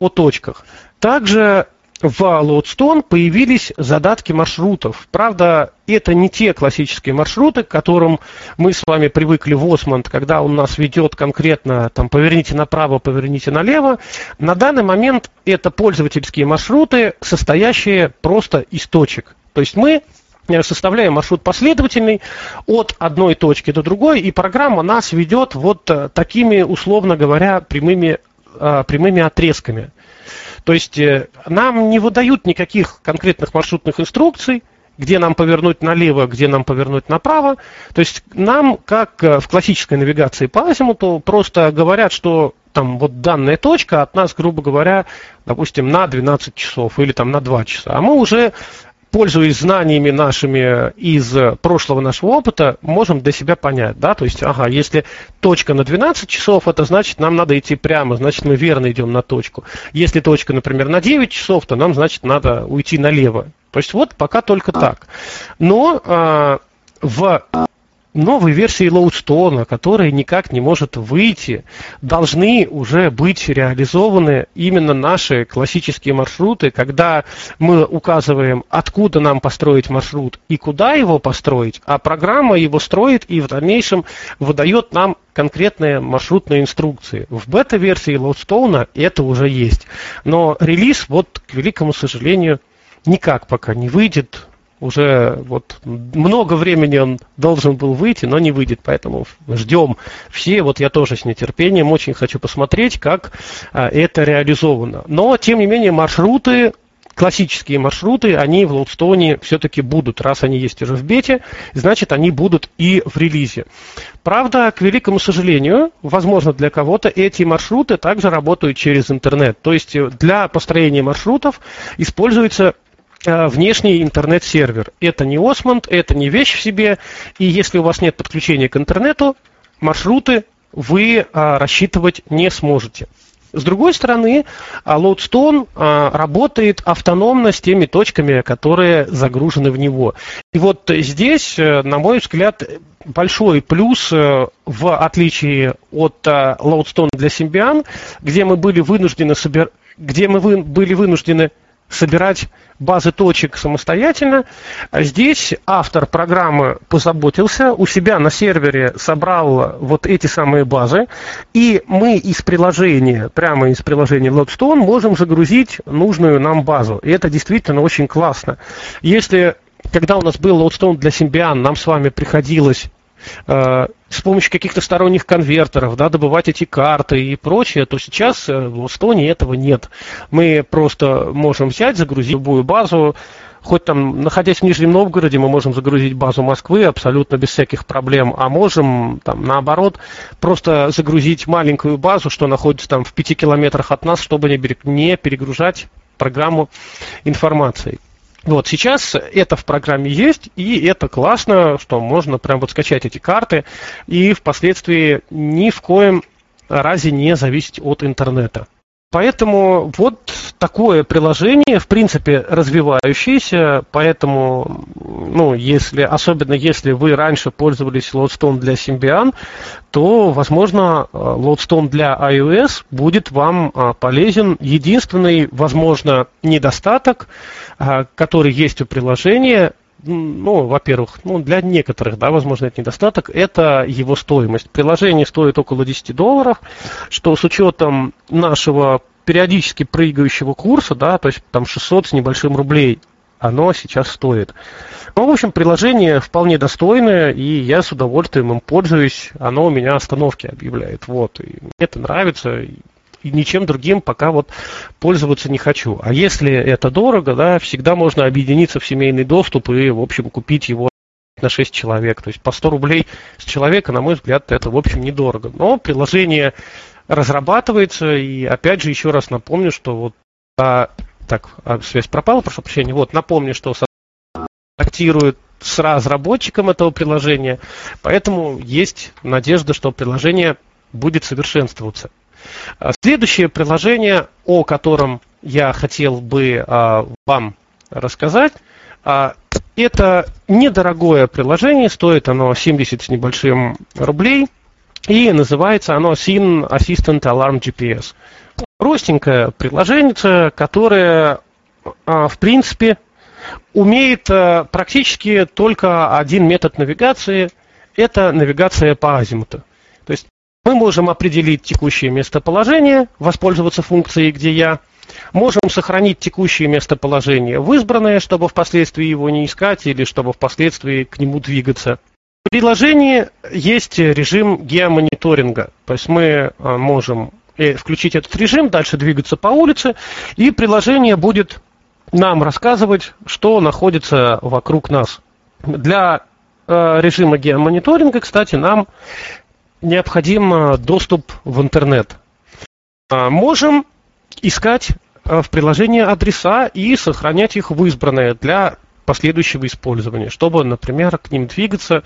о точках. Также в Lodestone появились задатки маршрутов. Правда, это не те классические маршруты, к которым мы с вами привыкли в Осмонд, когда он нас ведет конкретно, там, поверните направо, поверните налево. На данный момент это пользовательские маршруты, состоящие просто из точек. То есть мы э, составляем маршрут последовательный от одной точки до другой, и программа нас ведет вот э, такими, условно говоря, прямыми, э, прямыми отрезками. То есть э, нам не выдают никаких конкретных маршрутных инструкций, где нам повернуть налево, где нам повернуть направо. То есть нам, как э, в классической навигации по азимуту, просто говорят, что там вот данная точка от нас, грубо говоря, допустим, на 12 часов или там на 2 часа. А мы уже пользуясь знаниями нашими из прошлого нашего опыта, можем для себя понять, да, то есть, ага, если точка на 12 часов, это значит, нам надо идти прямо, значит, мы верно идем на точку. Если точка, например, на 9 часов, то нам, значит, надо уйти налево. То есть вот пока только так. Но а, в новой версии Лоудстона, которая никак не может выйти, должны уже быть реализованы именно наши классические маршруты, когда мы указываем, откуда нам построить маршрут и куда его построить, а программа его строит и в дальнейшем выдает нам конкретные маршрутные инструкции. В бета-версии Лоудстоуна это уже есть. Но релиз, вот, к великому сожалению, никак пока не выйдет уже вот много времени он должен был выйти, но не выйдет, поэтому ждем все. Вот я тоже с нетерпением очень хочу посмотреть, как а, это реализовано. Но, тем не менее, маршруты классические маршруты, они в Лоудстоне все-таки будут. Раз они есть уже в бете, значит, они будут и в релизе. Правда, к великому сожалению, возможно, для кого-то эти маршруты также работают через интернет. То есть для построения маршрутов используется Э, внешний интернет-сервер. Это не Осмонд, это не вещь в себе. И если у вас нет подключения к интернету, маршруты вы а, рассчитывать не сможете. С другой стороны, Lodestone а, работает автономно с теми точками, которые загружены в него. И вот здесь, э, на мой взгляд, большой плюс э, в отличие от Lodestone для Symbian, где мы были вынуждены собирать где мы вы, были вынуждены собирать базы точек самостоятельно. А здесь автор программы позаботился, у себя на сервере собрал вот эти самые базы, и мы из приложения, прямо из приложения Lodestone, можем загрузить нужную нам базу. И это действительно очень классно. Если когда у нас был Lodestone для Symbian, нам с вами приходилось с помощью каких-то сторонних конвертеров, да, добывать эти карты и прочее, то сейчас э, в Эстонии этого нет. Мы просто можем взять, загрузить любую базу, хоть там, находясь в Нижнем Новгороде, мы можем загрузить базу Москвы абсолютно без всяких проблем, а можем, там, наоборот, просто загрузить маленькую базу, что находится там в пяти километрах от нас, чтобы не перегружать программу информацией. Вот, сейчас это в программе есть, и это классно, что можно прям вот скачать эти карты и впоследствии ни в коем разе не зависеть от интернета. Поэтому вот такое приложение, в принципе, развивающееся, поэтому, ну, если, особенно если вы раньше пользовались Lodestone для Symbian, то, возможно, Lodestone для iOS будет вам а, полезен. Единственный, возможно, недостаток, а, который есть у приложения, ну, во-первых, ну, для некоторых, да, возможно, это недостаток, это его стоимость. Приложение стоит около 10 долларов, что с учетом нашего периодически прыгающего курса, да, то есть там 600 с небольшим рублей, оно сейчас стоит. Ну, в общем, приложение вполне достойное, и я с удовольствием им пользуюсь. Оно у меня остановки объявляет. Вот. И мне это нравится. И ничем другим пока вот пользоваться не хочу. А если это дорого, да, всегда можно объединиться в семейный доступ и, в общем, купить его на 6 человек. То есть по 100 рублей с человека, на мой взгляд, это, в общем, недорого. Но приложение разрабатывается. И опять же, еще раз напомню, что вот а, так, а, связь пропала, прошу прощения. Вот, напомню, что контактирует с разработчиком этого приложения, поэтому есть надежда, что приложение будет совершенствоваться. А, следующее приложение, о котором я хотел бы а, вам рассказать, а, это недорогое приложение, стоит оно 70 с небольшим рублей. И называется оно SIN Assistant Alarm GPS. Простенькое приложение, которое, в принципе, умеет практически только один метод навигации. Это навигация по азимуту. То есть мы можем определить текущее местоположение, воспользоваться функцией «Где я?», Можем сохранить текущее местоположение в избранное, чтобы впоследствии его не искать или чтобы впоследствии к нему двигаться. В приложении есть режим геомониторинга. То есть мы а, можем э, включить этот режим, дальше двигаться по улице, и приложение будет нам рассказывать, что находится вокруг нас. Для э, режима геомониторинга, кстати, нам необходим доступ в интернет. А, можем искать э, в приложении адреса и сохранять их в избранное для последующего использования, чтобы, например, к ним двигаться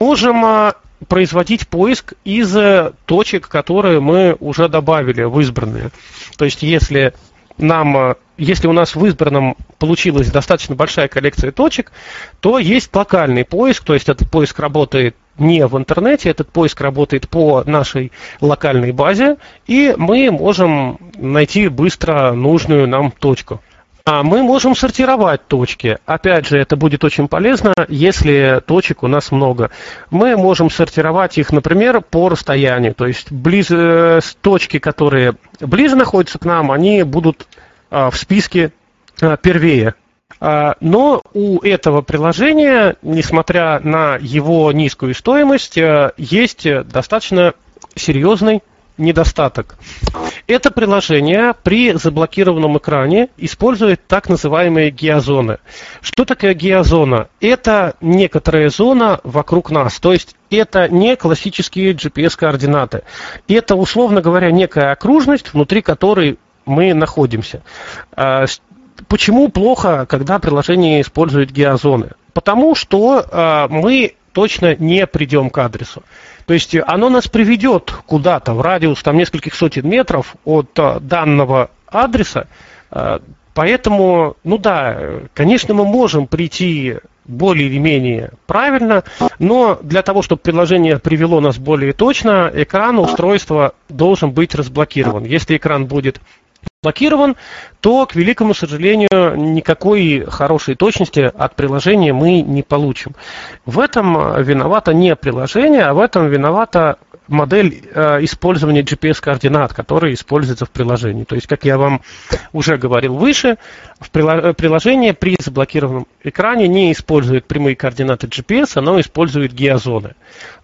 можем а, производить поиск из э, точек, которые мы уже добавили в избранные. То есть, если нам, а, если у нас в избранном получилась достаточно большая коллекция точек, то есть локальный поиск, то есть этот поиск работает не в интернете, этот поиск работает по нашей локальной базе, и мы можем найти быстро нужную нам точку. А мы можем сортировать точки. Опять же, это будет очень полезно, если точек у нас много. Мы можем сортировать их, например, по расстоянию. То есть близ, э, точки, которые ближе находятся к нам, они будут а, в списке а, первее. А, но у этого приложения, несмотря на его низкую стоимость, э, есть достаточно серьезный недостаток. Это приложение при заблокированном экране использует так называемые геозоны. Что такое геозона? Это некоторая зона вокруг нас, то есть это не классические GPS-координаты. Это, условно говоря, некая окружность, внутри которой мы находимся. А, почему плохо, когда приложение использует геозоны? Потому что а, мы точно не придем к адресу. То есть оно нас приведет куда-то в радиус там нескольких сотен метров от а, данного адреса. А, поэтому, ну да, конечно, мы можем прийти более или менее правильно, но для того, чтобы приложение привело нас более точно, экран устройства должен быть разблокирован. Если экран будет блокирован, то, к великому сожалению, никакой хорошей точности от приложения мы не получим. В этом виновато не приложение, а в этом виновата модель э, использования GPS-координат, которая используется в приложении. То есть, как я вам уже говорил выше, в прило- приложение при заблокированном экране не использует прямые координаты GPS, оно использует геозоны.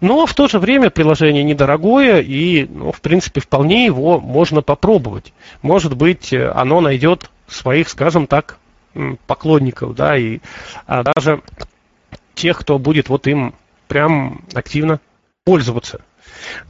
Но в то же время приложение недорогое и, ну, в принципе, вполне его можно попробовать. Может быть, оно найдет своих, скажем так, поклонников, да, и а даже тех, кто будет вот им прям активно пользоваться.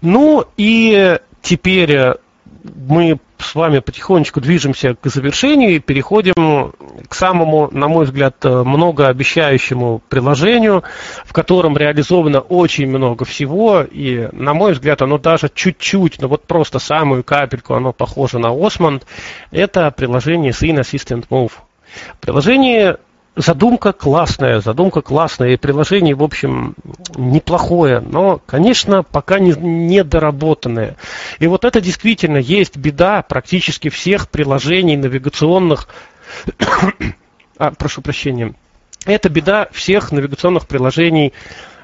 Ну и теперь, мы с вами потихонечку движемся к завершению и переходим к самому, на мой взгляд, многообещающему приложению, в котором реализовано очень много всего, и, на мой взгляд, оно даже чуть-чуть, но вот просто самую капельку, оно похоже на Osmond, это приложение Scene Assistant Move. Приложение задумка классная, задумка классная, и приложение, в общем, неплохое, но, конечно, пока не, недоработанное. И вот это действительно есть беда практически всех приложений навигационных, а, прошу прощения, это беда всех навигационных приложений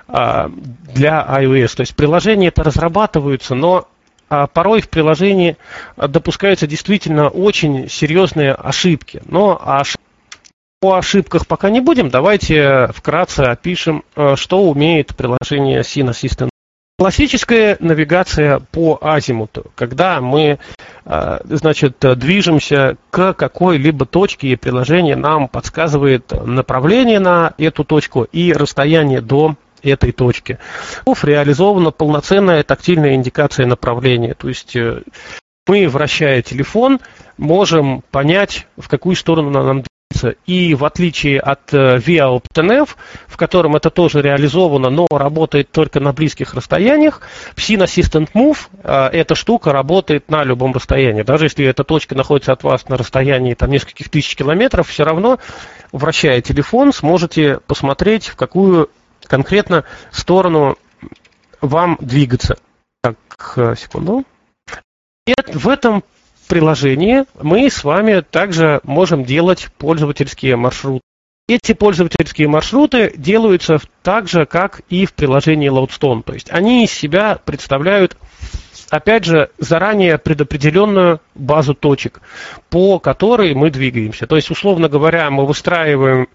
а, для iOS. То есть приложения это разрабатываются, но а порой в приложении допускаются действительно очень серьезные ошибки. Но ошибки по ошибках пока не будем. Давайте вкратце опишем, э, что умеет приложение Sina System. Классическая навигация по азимуту, когда мы э, значит, движемся к какой-либо точке, и приложение нам подсказывает направление на эту точку и расстояние до этой точки. Реализована полноценная тактильная индикация направления. То есть э, мы, вращая телефон, можем понять, в какую сторону нам и в отличие от э, Via OpenF, в котором это тоже реализовано, но работает только на близких расстояниях, Scene Assistant Move э, эта штука работает на любом расстоянии. Даже если эта точка находится от вас на расстоянии там, нескольких тысяч километров, все равно, вращая телефон, сможете посмотреть, в какую конкретно сторону вам двигаться. Так, э, секунду. И в этом приложении мы с вами также можем делать пользовательские маршруты. Эти пользовательские маршруты делаются так же, как и в приложении Loadstone. То есть они из себя представляют, опять же, заранее предопределенную базу точек, по которой мы двигаемся. То есть, условно говоря, мы выстраиваем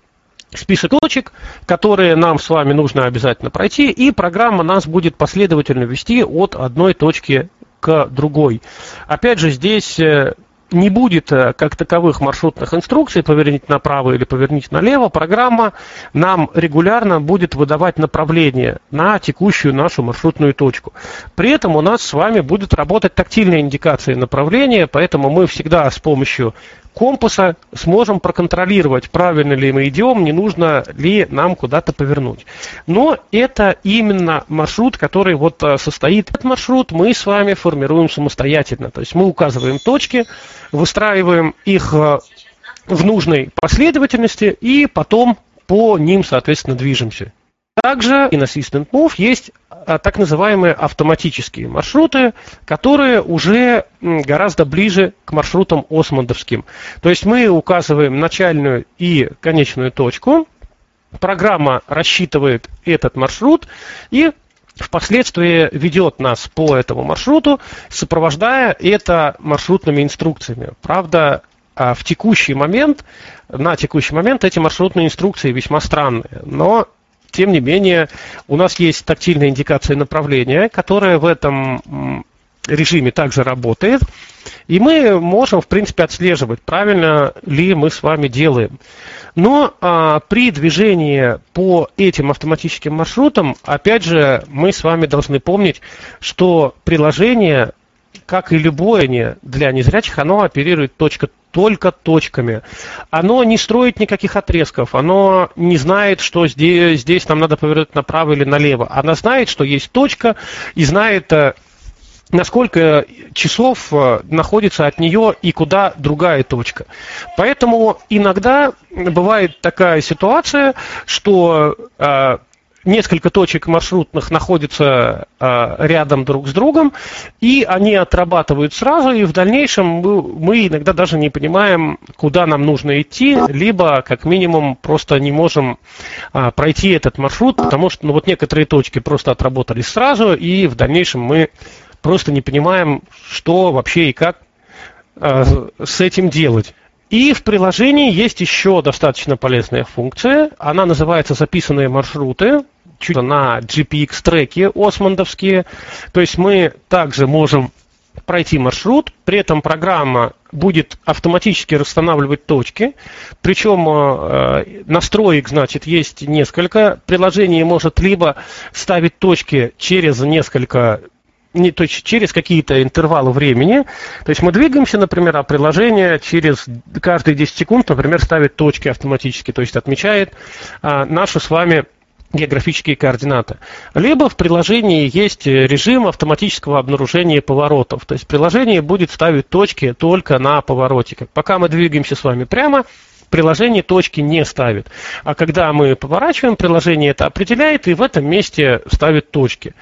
список точек, которые нам с вами нужно обязательно пройти, и программа нас будет последовательно вести от одной точки к другой. Опять же, здесь э, не будет э, как таковых маршрутных инструкций, поверните направо или поверните налево, программа нам регулярно будет выдавать направление на текущую нашу маршрутную точку. При этом у нас с вами будет работать тактильная индикация направления, поэтому мы всегда с помощью компаса сможем проконтролировать, правильно ли мы идем, не нужно ли нам куда-то повернуть. Но это именно маршрут, который вот э, состоит. Этот маршрут мы с вами формируем самостоятельно. То есть мы указываем точки, выстраиваем их э, в нужной последовательности и потом по ним, соответственно, движемся. Также in Assistant Move есть так называемые автоматические маршруты, которые уже гораздо ближе к маршрутам осмондовским. То есть мы указываем начальную и конечную точку, программа рассчитывает этот маршрут и впоследствии ведет нас по этому маршруту, сопровождая это маршрутными инструкциями. Правда, а, в текущий момент, на текущий момент эти маршрутные инструкции весьма странные, но тем не менее, у нас есть тактильная индикация направления, которая в этом режиме также работает. И мы можем, в принципе, отслеживать, правильно ли мы с вами делаем. Но а, при движении по этим автоматическим маршрутам, опять же, мы с вами должны помнить, что приложение, как и любое для незрячих, оно оперирует точка только точками. Оно не строит никаких отрезков, оно не знает, что здесь, здесь нам надо повернуть направо или налево. Оно знает, что есть точка и знает, э, насколько часов э, находится от нее и куда другая точка. Поэтому иногда бывает такая ситуация, что э, несколько точек маршрутных находятся э, рядом друг с другом, и они отрабатывают сразу, и в дальнейшем мы, иногда даже не понимаем, куда нам нужно идти, либо как минимум просто не можем э, пройти этот маршрут, потому что ну, вот некоторые точки просто отработались сразу, и в дальнейшем мы просто не понимаем, что вообще и как э, с этим делать. И в приложении есть еще достаточно полезная функция. Она называется «Записанные маршруты» чуть на GPX-треки осмондовские. То есть мы также можем пройти маршрут, при этом программа будет автоматически расстанавливать точки, причем э, настроек, значит, есть несколько. Приложение может либо ставить точки через несколько не, то есть через какие-то интервалы времени. То есть мы двигаемся, например, а приложение через каждые 10 секунд, например, ставит точки автоматически, то есть отмечает а, наши с вами географические координаты. Либо в приложении есть режим автоматического обнаружения поворотов. То есть приложение будет ставить точки только на повороте. Пока мы двигаемся с вами прямо, приложение точки не ставит. А когда мы поворачиваем, приложение это определяет и в этом месте ставит точки.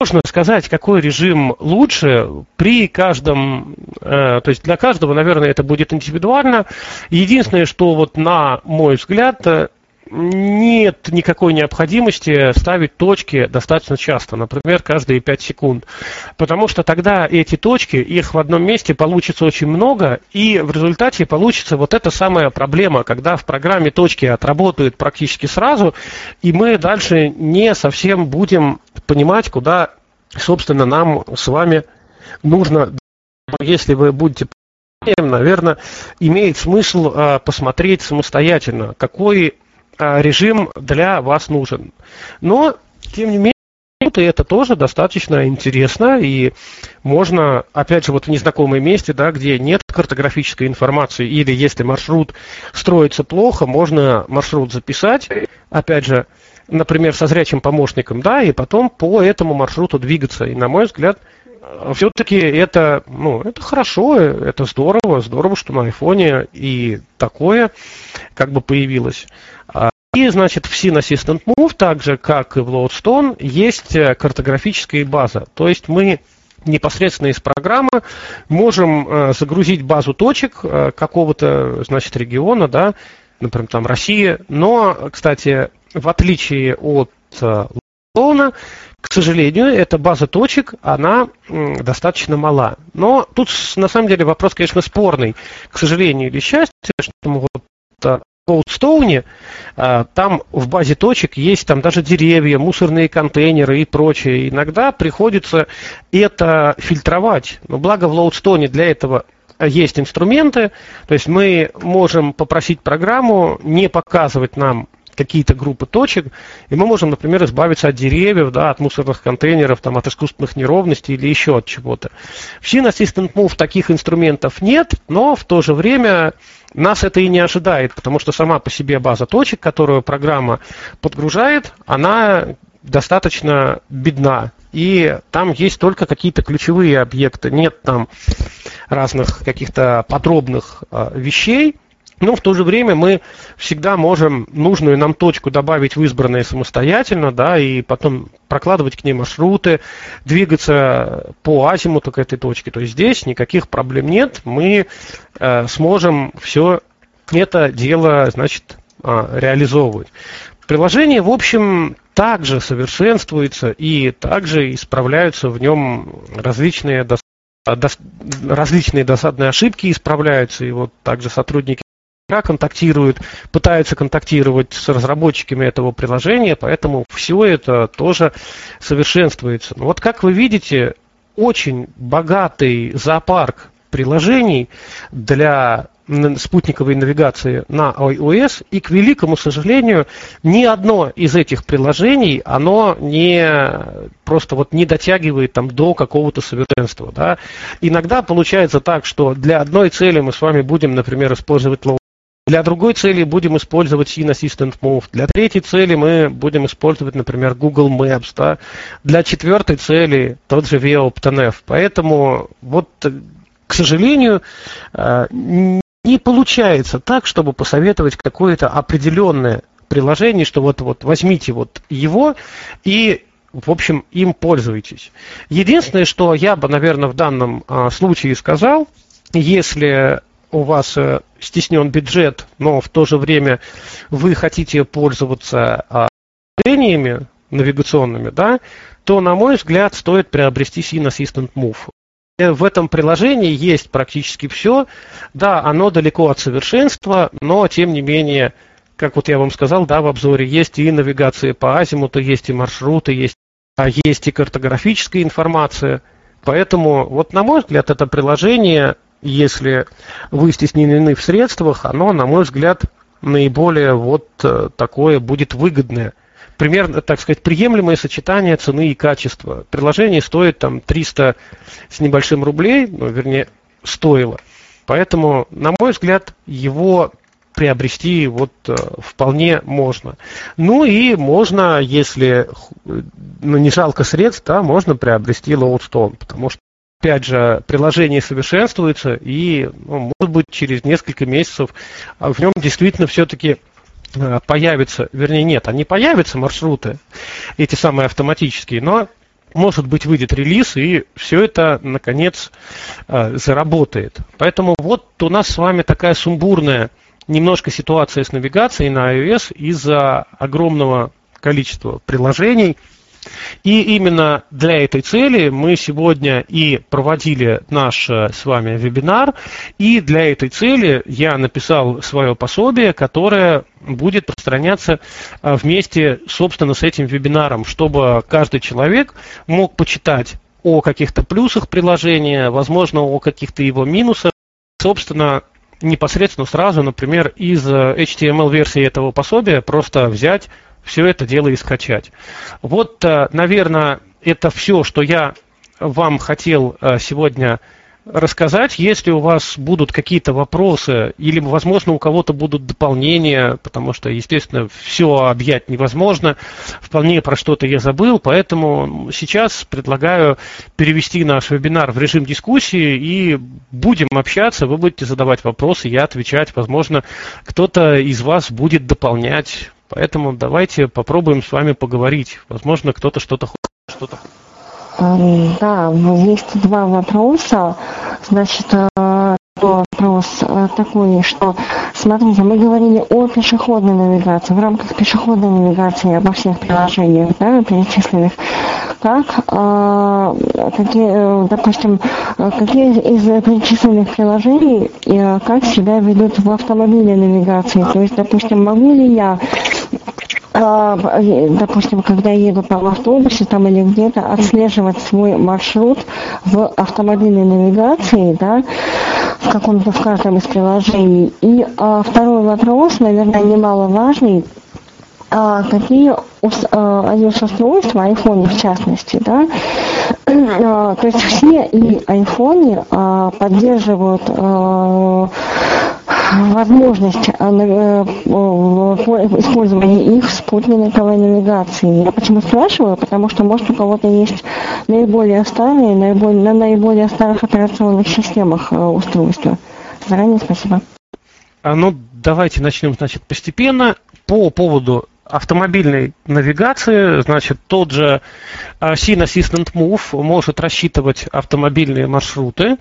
Можно сказать, какой режим лучше при каждом, э, то есть для каждого, наверное, это будет индивидуально. Единственное, что вот на мой взгляд, э, нет никакой необходимости ставить точки достаточно часто, например, каждые 5 секунд. Потому что тогда эти точки, их в одном месте получится очень много, и в результате получится вот эта самая проблема, когда в программе точки отработают практически сразу, и мы дальше не совсем будем понимать, куда, собственно, нам с вами нужно. Если вы будете наверное, имеет смысл а, посмотреть самостоятельно, какой режим для вас нужен. Но, тем не менее, это тоже достаточно интересно, и можно, опять же, вот в незнакомом месте, да, где нет картографической информации, или если маршрут строится плохо, можно маршрут записать, опять же, например, со зрячим помощником, да, и потом по этому маршруту двигаться. И, на мой взгляд, все-таки это, ну, это хорошо, это здорово, здорово, что на айфоне и такое как бы появилось. И, значит, в Scene Assistant Move, так же, как и в Loadstone, есть э, картографическая база. То есть мы непосредственно из программы можем э, загрузить базу точек э, какого-то, значит, региона, да, например, там Россия. Но, кстати, в отличие от Loadstone, к сожалению, эта база точек, она достаточно мала. Но тут, на самом деле, вопрос, конечно, спорный. К сожалению или счастью, что вот Коудстоуне, а, там в базе точек есть там даже деревья, мусорные контейнеры и прочее. Иногда приходится это фильтровать. Но благо в Лоудстоуне для этого есть инструменты, то есть мы можем попросить программу не показывать нам какие-то группы точек, и мы можем, например, избавиться от деревьев, да, от мусорных контейнеров, там, от искусственных неровностей или еще от чего-то. В Scene Assistant Move таких инструментов нет, но в то же время нас это и не ожидает, потому что сама по себе база точек, которую программа подгружает, она достаточно бедна. И там есть только какие-то ключевые объекты, нет там разных каких-то подробных э, вещей. Но в то же время мы всегда можем нужную нам точку добавить в избранное самостоятельно, да, и потом прокладывать к ней маршруты, двигаться по азимуту к этой точке. То есть здесь никаких проблем нет, мы э, сможем все это дело, значит, э, реализовывать. Приложение, в общем, также совершенствуется и также исправляются в нем различные различные досадные ошибки исправляются, и вот также сотрудники контактируют, пытаются контактировать с разработчиками этого приложения, поэтому все это тоже совершенствуется. Но вот как вы видите, очень богатый зоопарк приложений для спутниковой навигации на iOS, и, к великому сожалению, ни одно из этих приложений, оно не просто вот не дотягивает там до какого-то совершенства. Да? Иногда получается так, что для одной цели мы с вами будем, например, использовать для другой цели будем использовать Scene Assistant Move. Для третьей цели мы будем использовать, например, Google Maps. Да? Для четвертой цели тот же ViaOptNF. Поэтому вот, к сожалению, э, не получается так, чтобы посоветовать какое-то определенное приложение, что вот, вот возьмите вот его и в общем, им пользуйтесь. Единственное, что я бы, наверное, в данном а, случае сказал, если у вас э, стеснен бюджет, но в то же время вы хотите пользоваться а, приложениями навигационными, да, то, на мой взгляд, стоит приобрести Scene Assistant Move. Э, в этом приложении есть практически все. Да, оно далеко от совершенства, но тем не менее, как вот я вам сказал, да, в обзоре есть и навигация по азимуту, есть и маршруты, есть, а есть и картографическая информация. Поэтому, вот на мой взгляд, это приложение если вы стеснены в средствах, оно, на мой взгляд, наиболее вот э, такое будет выгодное примерно, так сказать, приемлемое сочетание цены и качества. Приложение стоит там 300 с небольшим рублей, ну, вернее, стоило. Поэтому, на мой взгляд, его приобрести вот э, вполне можно. Ну и можно, если ну, не жалко средств, да, можно приобрести Lowstone, потому что опять же, приложение совершенствуется, и, ну, может быть, через несколько месяцев а в нем действительно все-таки э, появятся, вернее, нет, они появятся, маршруты, эти самые автоматические, но может быть, выйдет релиз, и все это, наконец, э, заработает. Поэтому вот у нас с вами такая сумбурная немножко ситуация с навигацией на iOS из-за огромного количества приложений. И именно для этой цели мы сегодня и проводили наш э, с вами вебинар. И для этой цели я написал свое пособие, которое будет распространяться э, вместе, собственно, с этим вебинаром, чтобы каждый человек мог почитать о каких-то плюсах приложения, возможно, о каких-то его минусах, собственно, непосредственно сразу, например, из э, HTML-версии этого пособия просто взять все это дело и скачать. Вот, э, наверное, это все, что я вам хотел э, сегодня рассказать. Если у вас будут какие-то вопросы или, возможно, у кого-то будут дополнения, потому что, естественно, все объять невозможно. Вполне про что-то я забыл, поэтому сейчас предлагаю перевести наш вебинар в режим дискуссии и будем общаться. Вы будете задавать вопросы, я отвечать. Возможно, кто-то из вас будет дополнять. Поэтому давайте попробуем с вами поговорить. Возможно, кто-то что-то хочет. Что-то да, есть два вопроса. Значит, э, вопрос э, такой, что, смотрите, мы говорили о пешеходной навигации, в рамках пешеходной навигации обо всех приложениях, да, перечисленных. Как, э, какие, допустим, какие из перечисленных приложений как себя ведут в автомобильной навигации? То есть, допустим, могу ли я допустим, когда еду там в автобусе там или где-то, отслеживать свой маршрут в автомобильной навигации, да, каком-то в каждом из приложений. И а, второй вопрос, наверное, немаловажный, а, какие а, iOS-устройства, iPhone в частности, да, а, то есть все и iPhone а, поддерживают а, возможность э, э, использования их в спутниковой навигации. Я почему спрашиваю? Потому что, может, у кого-то есть наиболее старые, наиболее, на наиболее старых операционных системах э, устройства. Заранее спасибо. А, ну, давайте начнем, значит, постепенно. По поводу автомобильной навигации, значит, тот же Scene Assistant Move может рассчитывать автомобильные маршруты.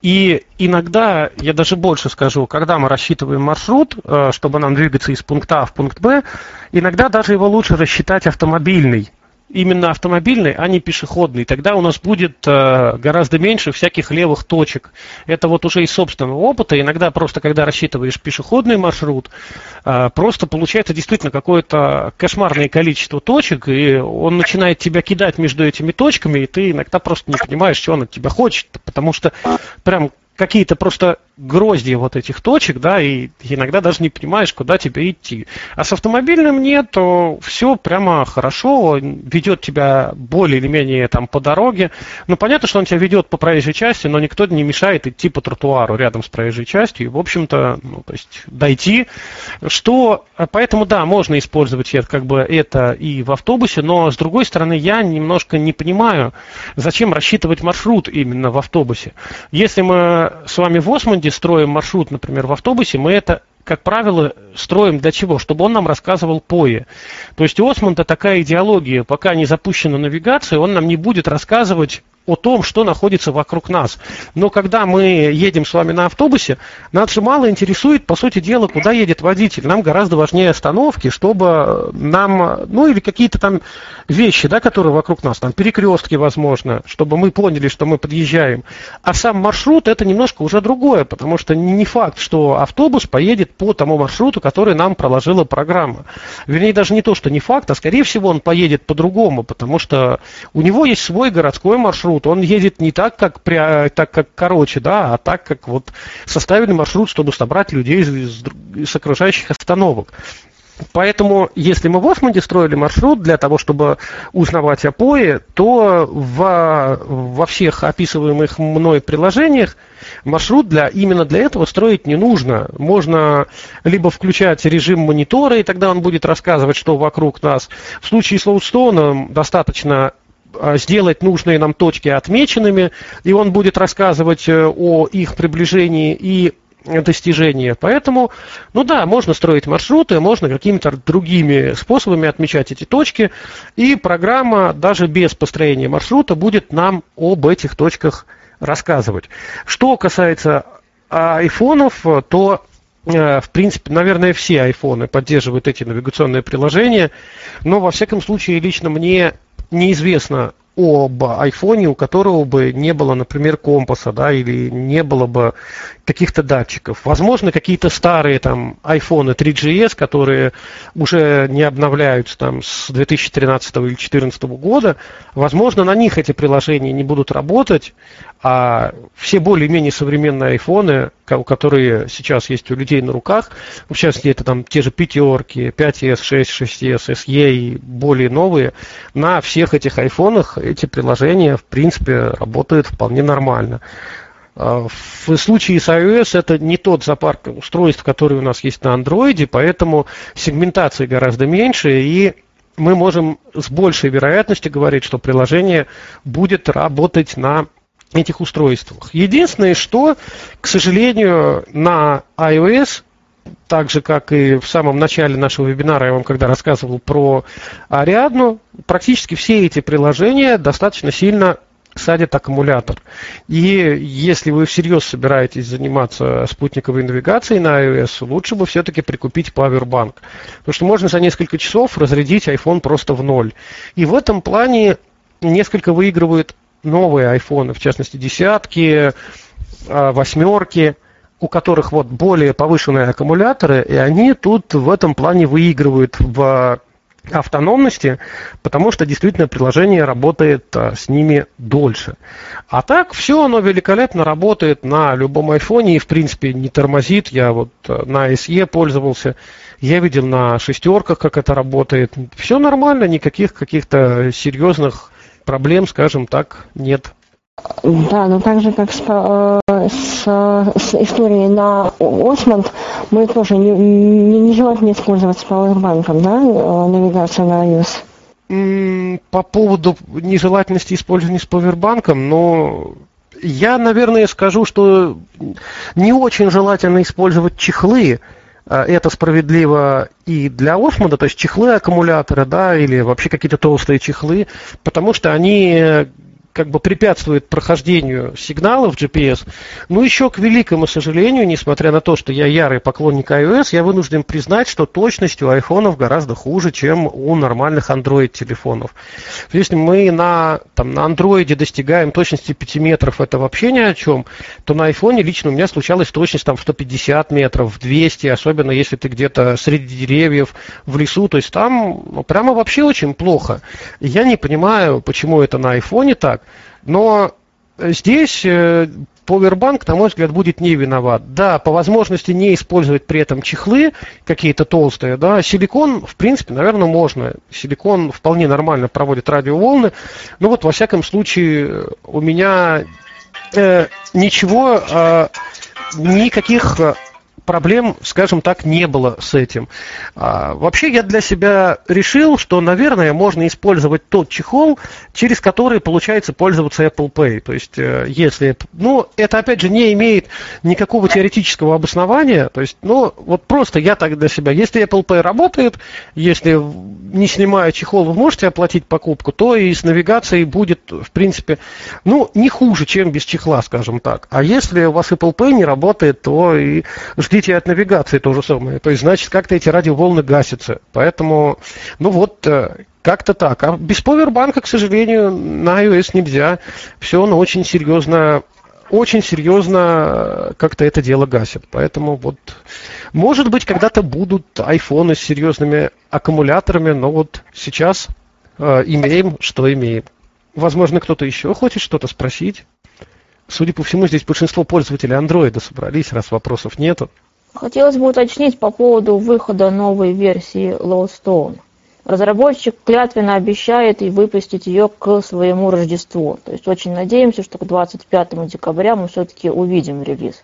И иногда, я даже больше скажу, когда мы рассчитываем маршрут, э, чтобы нам двигаться из пункта А в пункт Б, иногда даже его лучше рассчитать автомобильный именно автомобильный, а не пешеходный. Тогда у нас будет э, гораздо меньше всяких левых точек. Это вот уже из собственного опыта. Иногда просто, когда рассчитываешь пешеходный маршрут, э, просто получается действительно какое-то кошмарное количество точек, и он начинает тебя кидать между этими точками, и ты иногда просто не понимаешь, что он от тебя хочет, потому что прям какие-то просто гроздья вот этих точек, да, и иногда даже не понимаешь, куда тебе идти. А с автомобильным нет, то все прямо хорошо, ведет тебя более или менее там по дороге. Ну, понятно, что он тебя ведет по проезжей части, но никто не мешает идти по тротуару рядом с проезжей частью и, в общем-то, ну, то есть дойти. Что, поэтому, да, можно использовать это, как бы это и в автобусе, но, с другой стороны, я немножко не понимаю, зачем рассчитывать маршрут именно в автобусе. Если мы с вами в Осмонде строим маршрут, например, в автобусе, мы это, как правило, строим для чего? Чтобы он нам рассказывал поe. То есть у Осмонда такая идеология, пока не запущена навигация, он нам не будет рассказывать о том, что находится вокруг нас. Но когда мы едем с вами на автобусе, нас же мало интересует, по сути дела, куда едет водитель. Нам гораздо важнее остановки, чтобы нам, ну или какие-то там вещи, да, которые вокруг нас, там перекрестки, возможно, чтобы мы поняли, что мы подъезжаем. А сам маршрут это немножко уже другое, потому что не факт, что автобус поедет по тому маршруту, который нам проложила программа. Вернее, даже не то, что не факт, а скорее всего он поедет по-другому, потому что у него есть свой городской маршрут, маршрут, он едет не так, как, так, как короче, да, а так, как вот составили маршрут, чтобы собрать людей из, из окружающих остановок. Поэтому, если мы в Осмонде строили маршрут для того, чтобы узнавать опои, то во, во всех описываемых мной приложениях маршрут для, именно для этого строить не нужно. Можно либо включать режим монитора, и тогда он будет рассказывать, что вокруг нас. В случае слоустона достаточно а, сделать нужные нам точки отмеченными, и он будет рассказывать э, о их приближении и достижения. Поэтому, ну да, можно строить маршруты, можно какими-то другими способами отмечать эти точки, и программа даже без построения маршрута будет нам об этих точках рассказывать. Что касается айфонов, то э, в принципе, наверное, все айфоны поддерживают эти навигационные приложения, но во всяком случае лично мне неизвестно об айфоне, у которого бы не было, например, компаса, да, или не было бы каких-то датчиков. Возможно, какие-то старые там айфоны 3GS, которые уже не обновляются там с 2013 или 2014 года, возможно, на них эти приложения не будут работать, а все более-менее современные айфоны, которые сейчас есть у людей на руках, в частности, это там те же пятерки, 5s, 6, 6s, SE и более новые, на всех этих айфонах эти приложения, в принципе, работают вполне нормально. А, в случае с iOS это не тот зоопарк устройств, который у нас есть на Android, поэтому сегментации гораздо меньше, и мы можем с большей вероятностью говорить, что приложение будет работать на этих устройствах. Единственное, что, к сожалению, на iOS, так же, как и в самом начале нашего вебинара, я вам когда рассказывал про Ариадну, практически все эти приложения достаточно сильно садят аккумулятор. И если вы всерьез собираетесь заниматься спутниковой навигацией на iOS, лучше бы все-таки прикупить Powerbank. Потому что можно за несколько часов разрядить iPhone просто в ноль. И в этом плане несколько выигрывают новые айфоны, в частности десятки, а, восьмерки, у которых вот более повышенные аккумуляторы, и они тут в этом плане выигрывают в автономности, потому что действительно приложение работает а, с ними дольше. А так все оно великолепно работает на любом айфоне и в принципе не тормозит. Я вот а, на SE пользовался, я видел на шестерках, как это работает. Все нормально, никаких каких-то серьезных проблем, скажем так, нет. Да, но так же, как с, э, с, с историей на Осмонд, мы тоже не, не, нежелательно использовать с пауэрбанком, да, э, навигацию на iOS? По поводу нежелательности использования с пауэрбанком, но я, наверное, скажу, что не очень желательно использовать чехлы, это справедливо и для Осмода, то есть чехлы аккумулятора, да, или вообще какие-то толстые чехлы, потому что они как бы препятствует прохождению сигналов GPS. Но еще, к великому сожалению, несмотря на то, что я ярый поклонник iOS, я вынужден признать, что точность у айфонов гораздо хуже, чем у нормальных Android-телефонов. Если мы на, там, на Android достигаем точности 5 метров, это вообще ни о чем, то на айфоне лично у меня случалась точность там, в 150 метров, в 200, особенно если ты где-то среди деревьев, в лесу, то есть там ну, прямо вообще очень плохо. Я не понимаю, почему это на айфоне так, но здесь Powerbank, на мой взгляд, будет не виноват. Да, по возможности не использовать при этом чехлы какие-то толстые, да, силикон, в принципе, наверное, можно. Силикон вполне нормально проводит радиоволны. Но вот, во всяком случае, у меня э, ничего, э, никаких проблем, скажем так, не было с этим. А, вообще я для себя решил, что, наверное, можно использовать тот чехол, через который получается пользоваться Apple Pay. То есть, э, если... Ну, это, опять же, не имеет никакого теоретического обоснования. То есть, ну, вот просто я так для себя... Если Apple Pay работает, если не снимая чехол вы можете оплатить покупку, то и с навигацией будет, в принципе, ну, не хуже, чем без чехла, скажем так. А если у вас Apple Pay не работает, то и ждите от навигации то же самое. То есть, значит, как-то эти радиоволны гасятся. Поэтому, ну вот, э, как-то так. А без повербанка, к сожалению, на iOS нельзя. Все оно очень серьезно очень серьезно э, как-то это дело гасит. Поэтому вот, может быть, когда-то будут айфоны с серьезными аккумуляторами, но вот сейчас э, имеем, что имеем. Возможно, кто-то еще хочет что-то спросить. Судя по всему, здесь большинство пользователей андроида собрались, раз вопросов нету. Хотелось бы уточнить по поводу выхода новой версии Lowstone. Разработчик клятвенно обещает и выпустить ее к своему Рождеству. То есть очень надеемся, что к 25 декабря мы все-таки увидим релиз.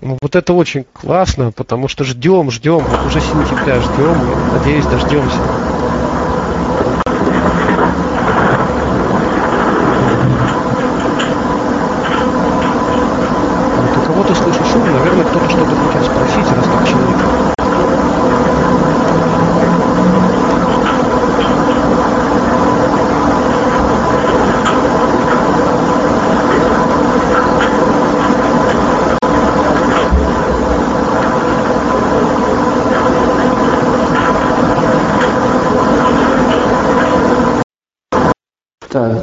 Ну, вот это очень классно, потому что ждем, ждем, вот уже сентября ждем, надеюсь, дождемся. Кого-то слышу шум, наверное, кто-то что-то хочет спросить, раз так человек.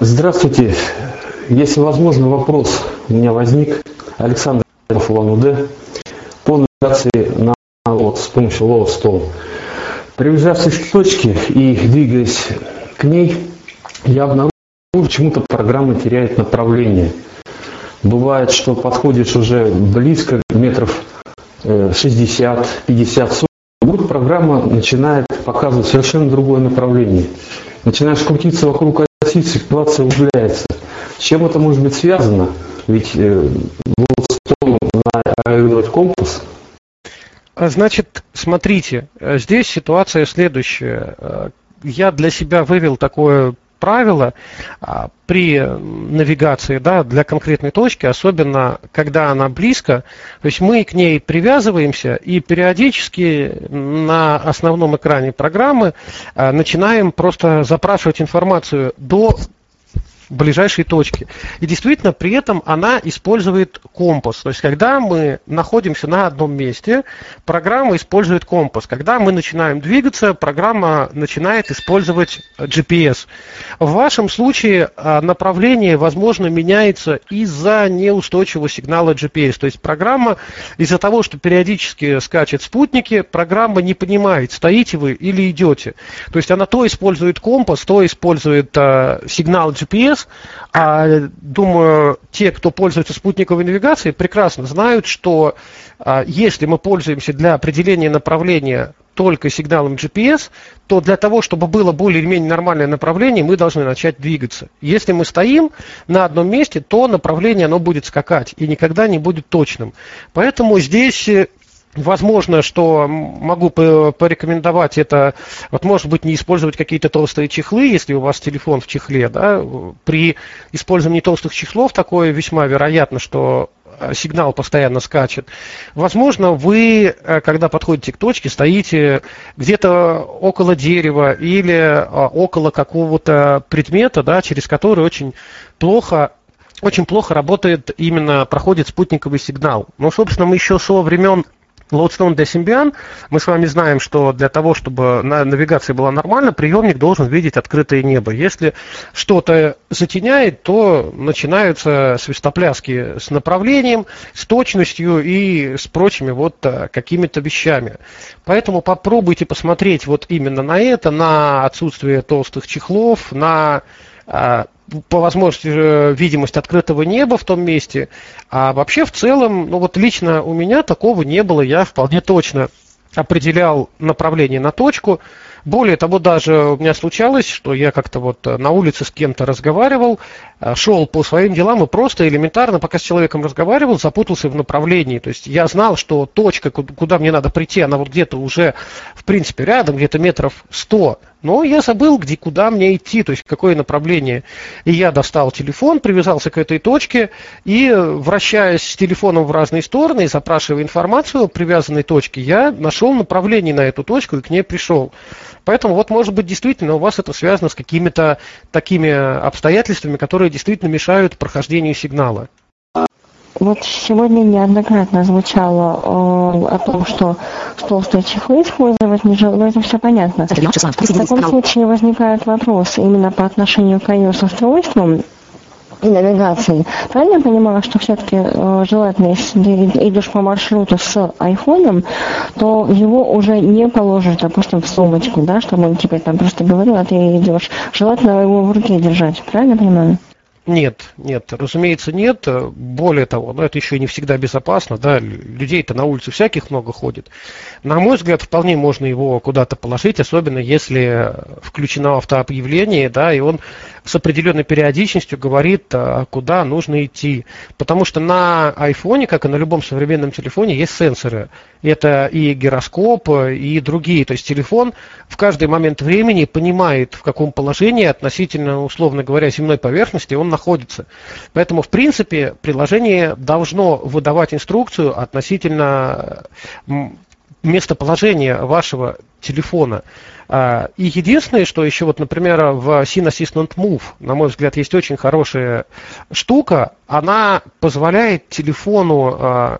Здравствуйте. Если возможно, вопрос у меня возник. Александр Улан-Удэ по навигации на вот, с помощью Lowstone. Приближавшись к точке и двигаясь к ней, я обнаружил, почему-то программа теряет направление. Бывает, что подходишь уже близко, метров 60, 50, 40, вдруг программа начинает показывать совершенно другое направление. Начинаешь крутиться вокруг России ситуация углубляется. С чем это может быть связано? Ведь э, вот на компас. А, значит, смотрите, э, здесь ситуация следующая. Э, я для себя вывел такое правило а, при навигации да, для конкретной точки, особенно когда она близко. То есть мы к ней привязываемся и периодически на основном экране программы а, начинаем просто запрашивать информацию до ближайшей точки. И действительно, при этом она использует компас. То есть, когда мы находимся на одном месте, программа использует компас. Когда мы начинаем двигаться, программа начинает использовать GPS. В вашем случае а, направление, возможно, меняется из-за неустойчивого сигнала GPS. То есть, программа из-за того, что периодически скачет спутники, программа не понимает, стоите вы или идете. То есть, она то использует компас, то использует а, сигнал GPS, нас. А, думаю, те, кто пользуется спутниковой навигацией, прекрасно знают, что а, если мы пользуемся для определения направления только сигналом GPS, то для того, чтобы было более или менее нормальное направление, мы должны начать двигаться. Если мы стоим на одном месте, то направление оно будет скакать и никогда не будет точным. Поэтому здесь э, Возможно, что могу порекомендовать это, вот может быть, не использовать какие-то толстые чехлы, если у вас телефон в чехле, да, при использовании толстых чехлов такое весьма вероятно, что э, сигнал постоянно скачет. Возможно, вы, э, когда подходите к точке, стоите где-то около дерева или э, около какого-то предмета, да, через который очень плохо очень плохо работает именно, проходит спутниковый сигнал. Но, собственно, мы еще со времен Lodestone для Symbian, мы с вами знаем, что для того, чтобы навигация была нормальна, приемник должен видеть открытое небо. Если что-то затеняет, то начинаются свистопляски с направлением, с точностью и с прочими вот э, какими-то вещами. Поэтому попробуйте посмотреть вот именно на это, на отсутствие толстых чехлов, на по возможности э, видимость открытого неба в том месте. А вообще в целом, ну вот лично у меня такого не было, я вполне точно определял направление на точку. Более того, даже у меня случалось, что я как-то вот э, на улице с кем-то разговаривал, э, шел по своим делам и просто элементарно, пока с человеком разговаривал, запутался в направлении. То есть я знал, что точка, куда мне надо прийти, она вот где-то уже, в принципе, рядом, где-то метров сто. Но я забыл, где, куда мне идти, то есть какое направление. И я достал телефон, привязался к этой точке и, вращаясь с телефоном в разные стороны и запрашивая информацию о привязанной точке, я нашел направление на эту точку и к ней пришел. Поэтому вот, может быть, действительно у вас это связано с какими-то такими обстоятельствами, которые действительно мешают прохождению сигнала. Вот сегодня неоднократно звучало э, о том, что толстые чехлы использовать не но это все понятно. В таком случае возникает вопрос именно по отношению к iOS-устройствам и навигации. Правильно я понимаю, что все-таки э, желательно, если ты идешь по маршруту с айфоном, то его уже не положишь, допустим, в сумочку, да, чтобы он тебе там просто говорил, а ты идешь. Желательно его в руке держать. Правильно я понимаю? Нет, нет, разумеется, нет. Более того, но это еще не всегда безопасно, да, людей-то на улице всяких много ходит. На мой взгляд, вполне можно его куда-то положить, особенно если включено автообъявление, да, и он с определенной периодичностью говорит, а, куда нужно идти. Потому что на айфоне, как и на любом современном телефоне, есть сенсоры. Это и гироскоп, и другие. То есть телефон в каждый момент времени понимает, в каком положении относительно, условно говоря, земной поверхности он находится. Поэтому, в принципе, приложение должно выдавать инструкцию относительно местоположения вашего телефона. А, и единственное, что еще вот, например, в Scene Assistant Move, на мой взгляд, есть очень хорошая штука, она позволяет телефону а,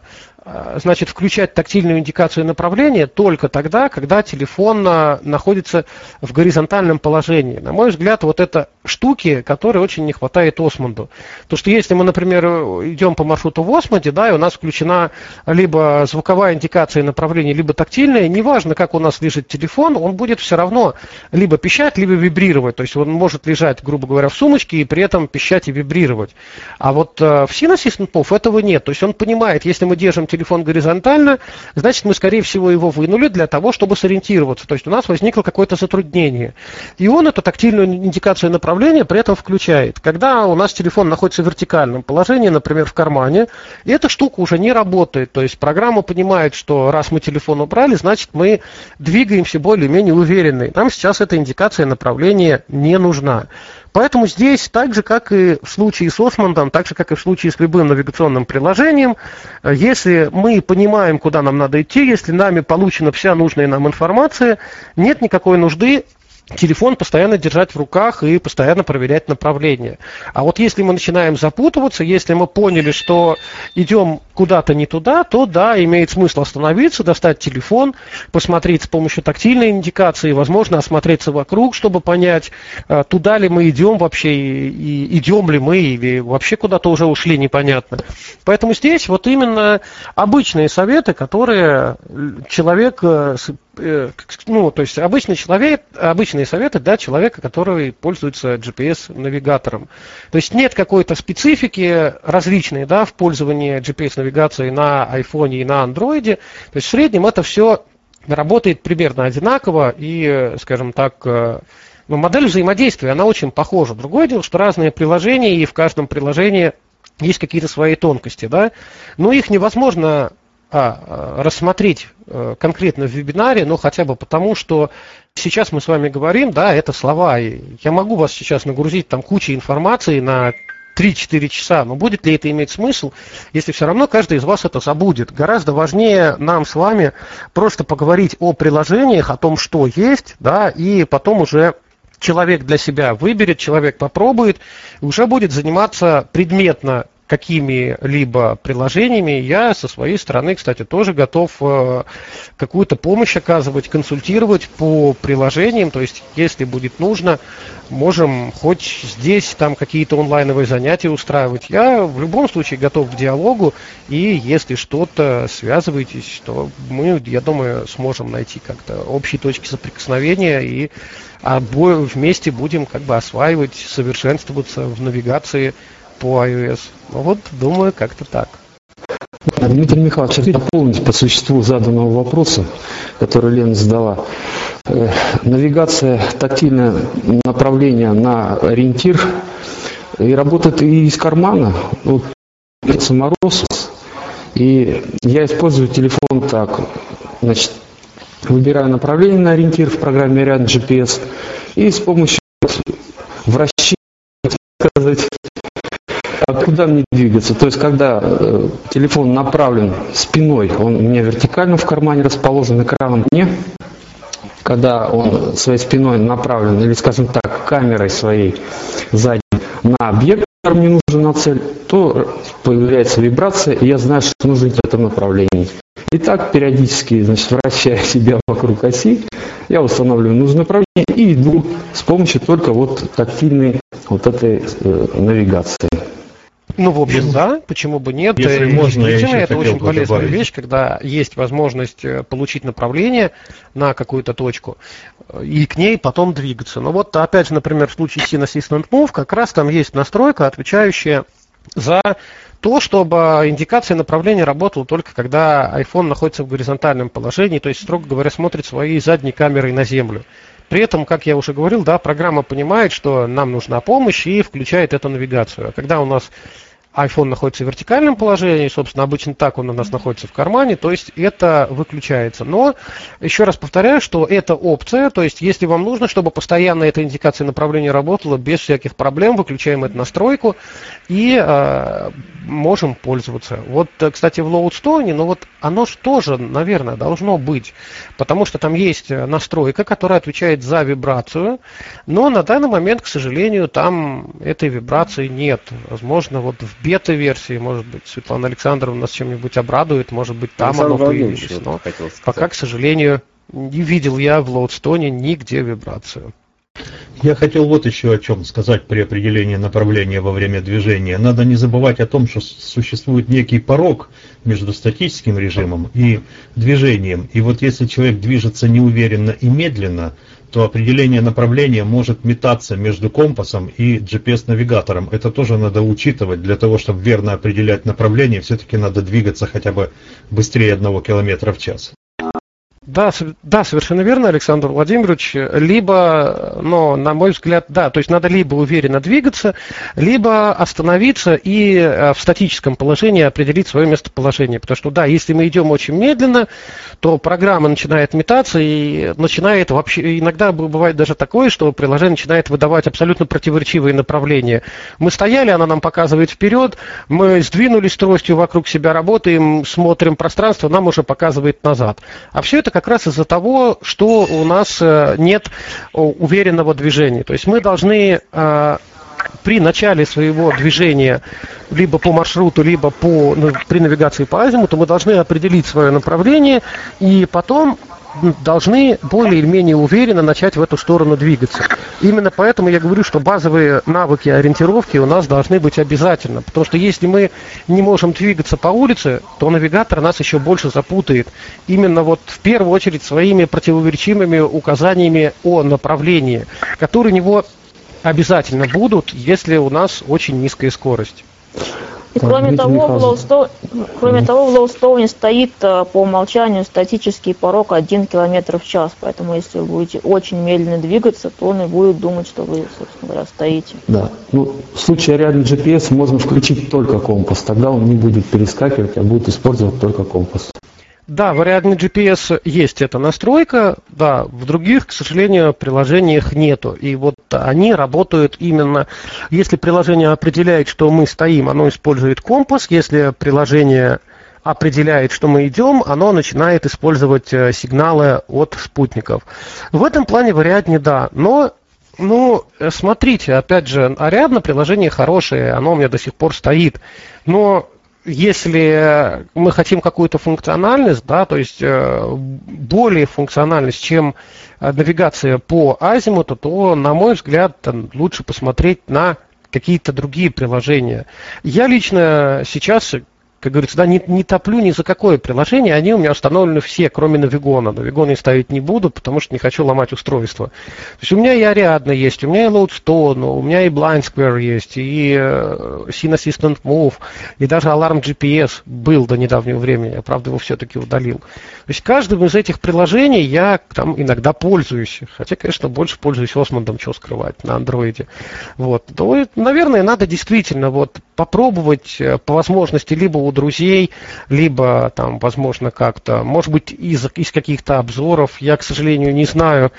значит, включать тактильную индикацию направления только тогда, когда телефон а, находится в горизонтальном положении. На мой взгляд, вот это штуки, которые очень не хватает Осмонду. То, что если мы, например, идем по маршруту в Осмонде, да, и у нас включена либо звуковая индикация направления, либо тактильная, неважно, как у нас лежит телефон, он будет все равно либо пищать, либо вибрировать. То есть он может лежать, грубо говоря, в сумочке и при этом пищать и вибрировать. А вот э, в POV этого нет. То есть он понимает, если мы держим телефон горизонтально, значит, мы, скорее всего, его вынули для того, чтобы сориентироваться. То есть у нас возникло какое-то затруднение. И он эту тактильную индикацию направления при этом включает. Когда у нас телефон находится в вертикальном положении, например, в кармане, эта штука уже не работает. То есть программа понимает, что раз мы телефон убрали, значит, мы двигаемся более-менее уверенно. Нам сейчас эта индикация направления не нужна. Поэтому здесь, так же, как и в случае с Осмондом, так же, как и в случае с любым навигационным приложением, э, если мы понимаем, куда нам надо идти, если нами получена вся нужная нам информация, нет никакой нужды телефон постоянно держать в руках и постоянно проверять направление. А вот если мы начинаем запутываться, если мы поняли, что идем куда-то не туда, то да, имеет смысл остановиться, достать телефон, посмотреть с помощью тактильной индикации, возможно, осмотреться вокруг, чтобы понять, э, туда ли мы идем вообще, и идем ли мы, или вообще куда-то уже ушли, непонятно. Поэтому здесь вот именно обычные советы, которые человек э, Э, ну, то есть обычный человек, обычные советы да, человека, который пользуется GPS-навигатором. То есть нет какой-то специфики различной да, в пользовании GPS-навигацией на iPhone и на Android. То есть в среднем это все работает примерно одинаково и, скажем так, э, ну, модель взаимодействия, она очень похожа. Другое дело, что разные приложения, и в каждом приложении есть какие-то свои тонкости, да, но их невозможно а, рассмотреть э, конкретно в вебинаре, но хотя бы потому, что сейчас мы с вами говорим, да, это слова, и я могу вас сейчас нагрузить там кучей информации на 3-4 часа, но будет ли это иметь смысл, если все равно каждый из вас это забудет. Гораздо важнее нам с вами просто поговорить о приложениях, о том, что есть, да, и потом уже человек для себя выберет, человек попробует, уже будет заниматься предметно какими-либо приложениями, я со своей стороны, кстати, тоже готов э, какую-то помощь оказывать, консультировать по приложениям, то есть, если будет нужно, можем хоть здесь там какие-то онлайновые занятия устраивать. Я в любом случае готов к диалогу, и если что-то связываетесь, то мы, я думаю, сможем найти как-то общие точки соприкосновения и обои вместе будем как бы осваивать, совершенствоваться в навигации по iOS. Ну вот, думаю, как-то так. Дмитрий Михайлович, дополнить по существу заданного вопроса, который Лена задала. Э, навигация, тактильное направление на ориентир и работает и из кармана. Вот, мороз, и я использую телефон так. Значит, выбираю направление на ориентир в программе ряд GPS и с помощью вращения, сказать, куда мне двигаться? То есть, когда э, телефон направлен спиной, он у меня вертикально в кармане расположен экраном мне, когда он своей спиной направлен, или, скажем так, камерой своей задней на объект, который мне нужен на цель, то появляется вибрация, и я знаю, что нужно идти в этом направлении. И так периодически, значит, вращая себя вокруг оси, я устанавливаю нужное направление и иду с помощью только вот тактильной вот этой э, навигации. Ну, в общем, да, почему бы нет. Если можно, я еще это очень полезная добавить. вещь, когда есть возможность э, получить направление на какую-то точку э, и к ней потом двигаться. Но вот опять же, например, в случае Scene Assistant Move, как раз там есть настройка, отвечающая за то, чтобы индикация направления работала только когда iPhone находится в горизонтальном положении, то есть, строго говоря, смотрит своей задней камерой на землю. При этом, как я уже говорил, да, программа понимает, что нам нужна помощь и включает эту навигацию. А когда у нас iPhone находится в вертикальном положении, собственно, обычно так он у нас находится в кармане, то есть это выключается. Но еще раз повторяю, что это опция, то есть если вам нужно, чтобы постоянно эта индикация направления работала без всяких проблем, выключаем эту настройку и э, можем пользоваться. Вот, кстати, в Loadstone, ну вот оно же тоже, наверное, должно быть, потому что там есть настройка, которая отвечает за вибрацию, но на данный момент, к сожалению, там этой вибрации нет. Возможно, вот в бета-версии, может быть, Светлана Александровна нас чем-нибудь обрадует, может быть, там Александр оно появилось. Но пока, к сожалению, не видел я в Loadstone нигде вибрацию. Я хотел вот еще о чем сказать при определении направления во время движения. Надо не забывать о том, что существует некий порог между статическим режимом и движением. И вот если человек движется неуверенно и медленно, то определение направления может метаться между компасом и GPS-навигатором. Это тоже надо учитывать. Для того, чтобы верно определять направление, все-таки надо двигаться хотя бы быстрее одного километра в час. Да, да, совершенно верно, Александр Владимирович. Либо, но, на мой взгляд, да, то есть надо либо уверенно двигаться, либо остановиться и э, в статическом положении определить свое местоположение. Потому что, да, если мы идем очень медленно, то программа начинает метаться и начинает вообще, иногда бывает даже такое, что приложение начинает выдавать абсолютно противоречивые направления. Мы стояли, она нам показывает вперед, мы сдвинулись тростью вокруг себя, работаем, смотрим пространство, нам уже показывает назад. А все это как раз из-за того, что у нас э, нет о, уверенного движения. То есть мы должны э, при начале своего движения либо по маршруту, либо по, ну, при навигации по азимуту мы должны определить свое направление и потом должны более или менее уверенно начать в эту сторону двигаться. Именно поэтому я говорю, что базовые навыки ориентировки у нас должны быть обязательно. Потому что если мы не можем двигаться по улице, то навигатор нас еще больше запутает. Именно вот в первую очередь своими противоречивыми указаниями о направлении, которые у него обязательно будут, если у нас очень низкая скорость. И Так, кроме того, в. Low кроме того, в Лоустоуне стоит э, по умолчанию статический порог 1 км в час. Поэтому если вы будете очень медленно двигаться, то он и будет думать, что вы, собственно говоря, стоите. Да. Ну, в случае ариадный GPS можно включить только компас. Тогда он не будет перескакивать, а будет использовать только компас. Да, в Ariadne GPS есть эта настройка, да, в других, к сожалению, приложениях нету. И вот они работают именно, если приложение определяет, что мы стоим, оно использует компас, если приложение определяет, что мы идем, оно начинает использовать э, сигналы от спутников. В этом плане в Ariadne да, но ну, э, смотрите, опять же, Ariadne приложение хорошее, оно у меня до сих пор стоит. Но если мы хотим какую-то функциональность, да, то есть э, более функциональность, чем э, навигация по азимуту, то, на мой взгляд, лучше посмотреть на какие-то другие приложения. Я лично сейчас, как говорится, да, не, не топлю ни за какое приложение, они у меня установлены все, кроме Навигона. Навигон я ставить не буду, потому что не хочу ломать устройство. То есть у меня и Ariadne есть, у меня и Loadstone, у меня и Blind Square есть, и э, Scene Assistant Move, и даже Alarm GPS был до недавнего времени, я, правда, его все-таки удалил. То есть каждым из этих приложений я там иногда пользуюсь, хотя, конечно, больше пользуюсь Осмондом, что скрывать, на андроиде. Вот. То, есть, наверное, надо действительно вот попробовать э, по возможности либо у друзей, либо там, возможно, как-то, может быть, из, из каких-то обзоров. Я, к сожалению, не знаю,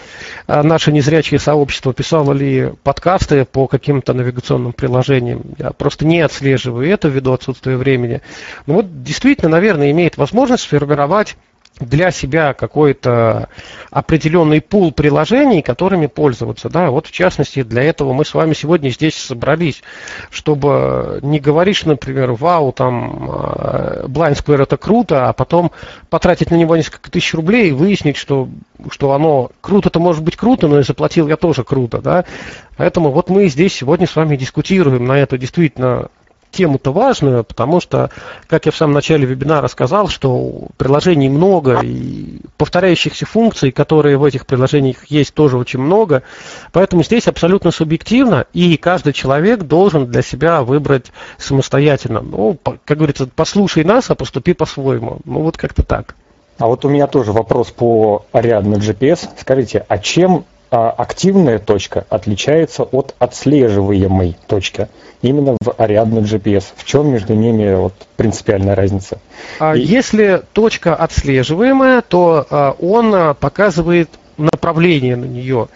а наше незрячее сообщество писало ли подкасты по каким-то навигационным приложениям. Я просто не отслеживаю это ввиду отсутствия времени. Но вот действительно, наверное, имеет возможность сформировать для себя какой-то определенный пул приложений, которыми пользоваться. Да? Вот в частности для этого мы с вами сегодня здесь собрались, чтобы не говорить, что, например, вау, там э, Blind Square это круто, а потом потратить на него несколько тысяч рублей и выяснить, что, что оно круто-то может быть круто, но и заплатил я тоже круто. Да? Поэтому вот мы здесь сегодня с вами дискутируем на эту действительно тему-то важную, потому что, как я в самом начале вебинара сказал, что приложений много и повторяющихся функций, которые в этих приложениях есть, тоже очень много. Поэтому здесь абсолютно субъективно, и каждый человек должен для себя выбрать самостоятельно. Ну, как говорится, послушай нас, а поступи по-своему. Ну, вот как-то так. А вот у меня тоже вопрос по Ariadne GPS. Скажите, а чем а, активная точка отличается от отслеживаемой точки именно в Ariadne GPS. В чем между ними вот принципиальная разница? А И... Если точка отслеживаемая, то а, он показывает направление на нее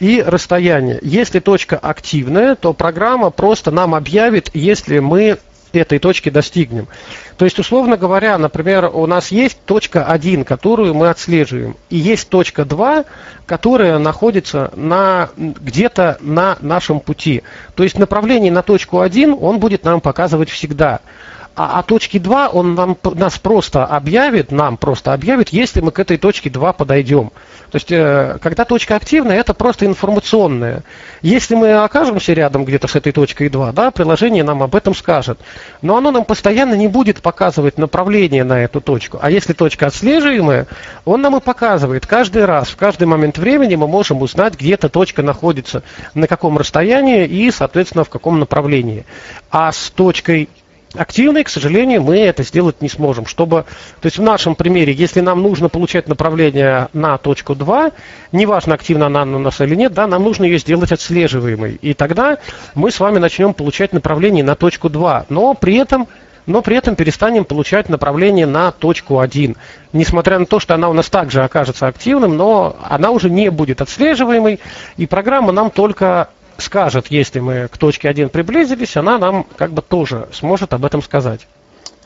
и расстояние. Если точка активная, то программа просто нам объявит, если мы этой точки достигнем. То есть, условно говоря, например, у нас есть точка 1, которую мы отслеживаем, и есть точка 2, которая находится на, где-то на нашем пути. То есть направление на точку 1 он будет нам показывать всегда. А, а точки 2 он нам, нас просто объявит, нам просто объявит, если мы к этой точке 2 подойдем. То есть, э, когда точка активная, это просто информационная. Если мы окажемся рядом где-то с этой точкой 2, да, приложение нам об этом скажет. Но оно нам постоянно не будет показывать направление на эту точку. А если точка отслеживаемая, он нам и показывает каждый раз, в каждый момент времени мы можем узнать, где эта точка находится, на каком расстоянии и, соответственно, в каком направлении. А с точкой активной, к сожалению, мы это сделать не сможем. Чтобы, то есть в нашем примере, если нам нужно получать направление на точку 2, неважно, активно она у нас или нет, да, нам нужно ее сделать отслеживаемой. И тогда мы с вами начнем получать направление на точку 2. Но при этом но при этом перестанем получать направление на точку 1. Несмотря на то, что она у нас также окажется активным, но она уже не будет отслеживаемой, и программа нам только скажет, если мы к точке 1 приблизились, она нам как бы тоже сможет об этом сказать.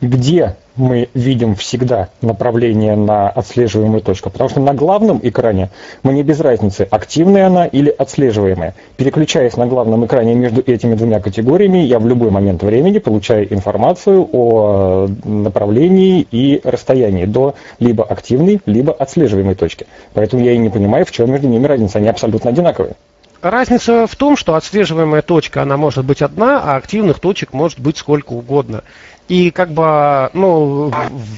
Где мы видим всегда направление на отслеживаемую точку? Потому что на главном экране мне без разницы, активная она или отслеживаемая. Переключаясь на главном экране между этими двумя категориями, я в любой момент времени получаю информацию о направлении и расстоянии до либо активной, либо отслеживаемой точки. Поэтому я и не понимаю, в чем между ними разница. Они абсолютно одинаковые. Разница в том, что отслеживаемая точка, она может быть одна, а активных точек может быть сколько угодно. И как бы, ну,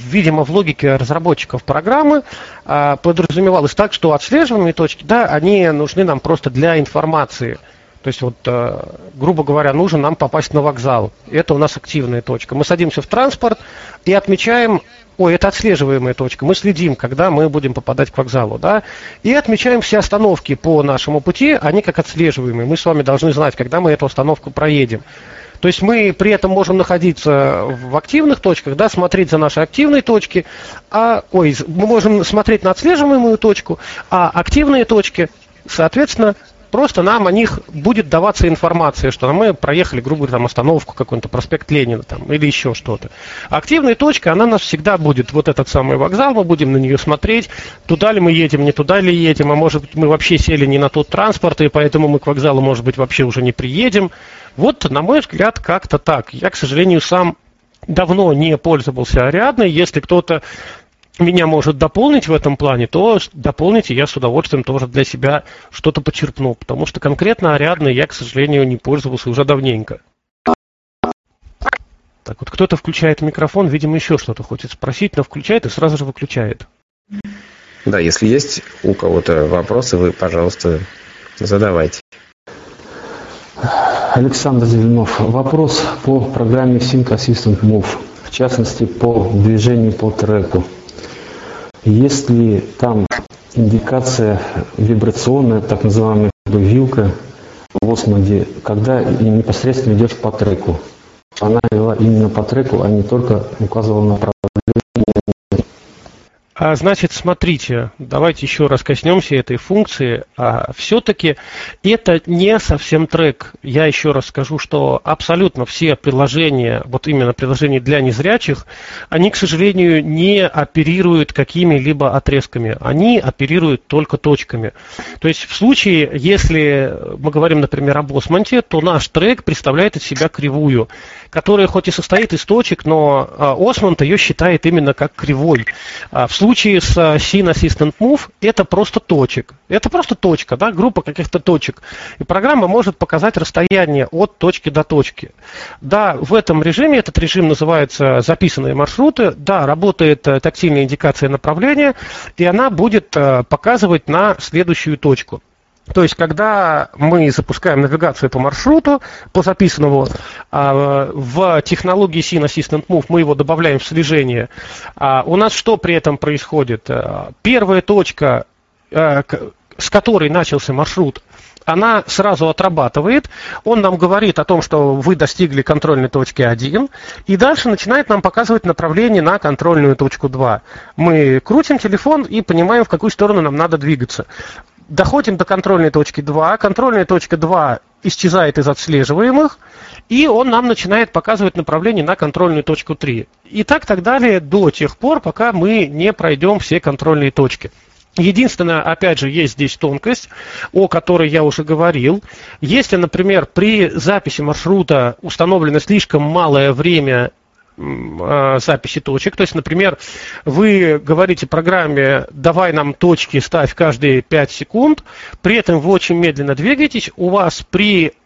видимо, в логике разработчиков программы а, подразумевалось так, что отслеживаемые точки, да, они нужны нам просто для информации. То есть, вот, э, грубо говоря, нужно нам попасть на вокзал. Это у нас активная точка. Мы садимся в транспорт и отмечаем ой, это отслеживаемая точка, мы следим, когда мы будем попадать к вокзалу, да, и отмечаем все остановки по нашему пути, они как отслеживаемые, мы с вами должны знать, когда мы эту остановку проедем. То есть мы при этом можем находиться в активных точках, да, смотреть за наши активные точки, а, ой, мы можем смотреть на отслеживаемую точку, а активные точки, соответственно, просто нам о них будет даваться информация, что мы проехали, грубо говоря, там, остановку какой-то, проспект Ленина там, или еще что-то. Активная точка, она нас всегда будет, вот этот самый вокзал, мы будем на нее смотреть, туда ли мы едем, не туда ли едем, а может быть мы вообще сели не на тот транспорт, и поэтому мы к вокзалу, может быть, вообще уже не приедем. Вот, на мой взгляд, как-то так. Я, к сожалению, сам давно не пользовался Ариадной. Если кто-то меня может дополнить в этом плане, то дополните, я с удовольствием тоже для себя что-то почерпну, потому что конкретно Ариадной я, к сожалению, не пользовался уже давненько. Так вот, кто-то включает микрофон, видимо, еще что-то хочет спросить, но включает и сразу же выключает. Да, если есть у кого-то вопросы, вы, пожалуйста, задавайте. Александр Зеленов. Вопрос по программе Sync Assistant Move, в частности, по движению по треку. Есть ли там индикация вибрационная, так называемая вилка в Осмоде, когда непосредственно идешь по треку? Она вела именно по треку, а не только указывала направление значит, смотрите, давайте еще раз коснемся этой функции. А, все-таки это не совсем трек. Я еще раз скажу, что абсолютно все приложения, вот именно приложения для незрячих, они, к сожалению, не оперируют какими-либо отрезками. Они оперируют только точками. То есть в случае, если мы говорим, например, об осмонте, то наш трек представляет из себя кривую которая хоть и состоит из точек, но а, Осмонд ее считает именно как кривой. А в случае случае с Scene Assistant Move это просто точек. Это просто точка, да, группа каких-то точек. И программа может показать расстояние от точки до точки. Да, в этом режиме, этот режим называется записанные маршруты, да, работает тактильная индикация направления, и она будет показывать на следующую точку. То есть, когда мы запускаем навигацию по маршруту, по записанному а, в технологии Scene Assistant Move, мы его добавляем в слежение. А, у нас что при этом происходит? А, первая точка, с которой начался маршрут, она сразу отрабатывает, он нам говорит о том, что вы достигли контрольной точки 1, и дальше начинает нам показывать направление на контрольную точку 2. Мы крутим телефон и понимаем, в какую сторону нам надо двигаться доходим до контрольной точки 2, контрольная точка 2 исчезает из отслеживаемых, и он нам начинает показывать направление на контрольную точку 3. И так так далее до тех пор, пока мы не пройдем все контрольные точки. Единственное, опять же, есть здесь тонкость, о которой я уже говорил. Если, например, при записи маршрута установлено слишком малое время записи точек. То есть, например, вы говорите программе, давай нам точки, ставь каждые 5 секунд, при этом вы очень медленно двигаетесь, у вас при Э,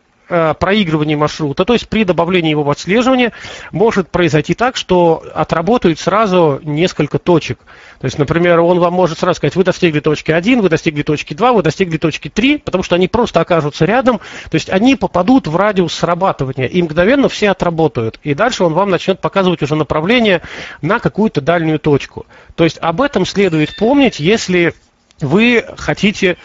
проигрывании маршрута, то есть при добавлении его в отслеживание, может произойти так, что отработают сразу несколько точек. То есть, например, он вам может сразу сказать, вы достигли точки 1, вы достигли точки 2, вы достигли точки 3, потому что они просто окажутся рядом, то есть они попадут в радиус срабатывания, и мгновенно все отработают. И дальше он вам начнет показывать уже направление на какую-то дальнюю точку. То есть об этом следует помнить, если вы хотите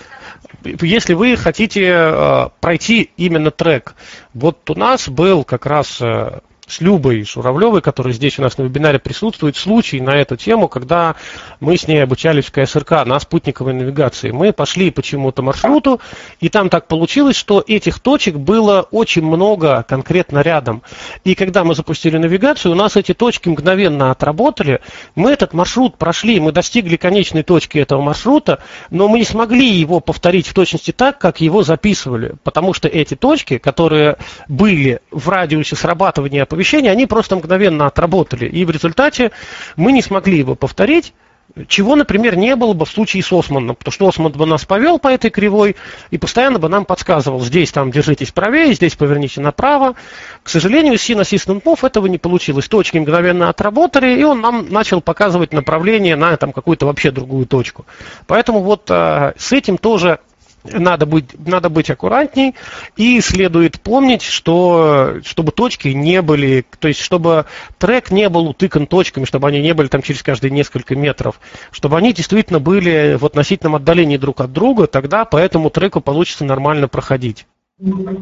если вы хотите э, пройти именно трек, вот у нас был как раз э, с Любой Шуравлевой, которая здесь у нас на вебинаре присутствует, случай на эту тему, когда мы с ней обучались в КСРК на спутниковой навигации. Мы пошли почему-то маршруту, и там так получилось, что этих точек было очень много конкретно рядом. И когда мы запустили навигацию, у нас эти точки мгновенно отработали. Мы этот маршрут прошли, мы достигли конечной точки этого маршрута, но мы не смогли его повторить в точности так, как его записывали, потому что эти точки, которые были в радиусе срабатывания оповещения, они просто мгновенно отработали. И в результате мы не смогли его повторить, чего, например, не было бы в случае с Османом, потому что Осман бы нас повел по этой кривой и постоянно бы нам подсказывал, здесь там держитесь правее, здесь поверните направо. К сожалению, с Assistant Move этого не получилось. Точки мгновенно отработали, и он нам начал показывать направление на там, какую-то вообще другую точку. Поэтому вот э, с этим тоже надо быть, надо быть аккуратней и следует помнить, что чтобы точки не были, то есть чтобы трек не был утыкан точками, чтобы они не были там через каждые несколько метров, чтобы они действительно были в относительном отдалении друг от друга, тогда по этому треку получится нормально проходить.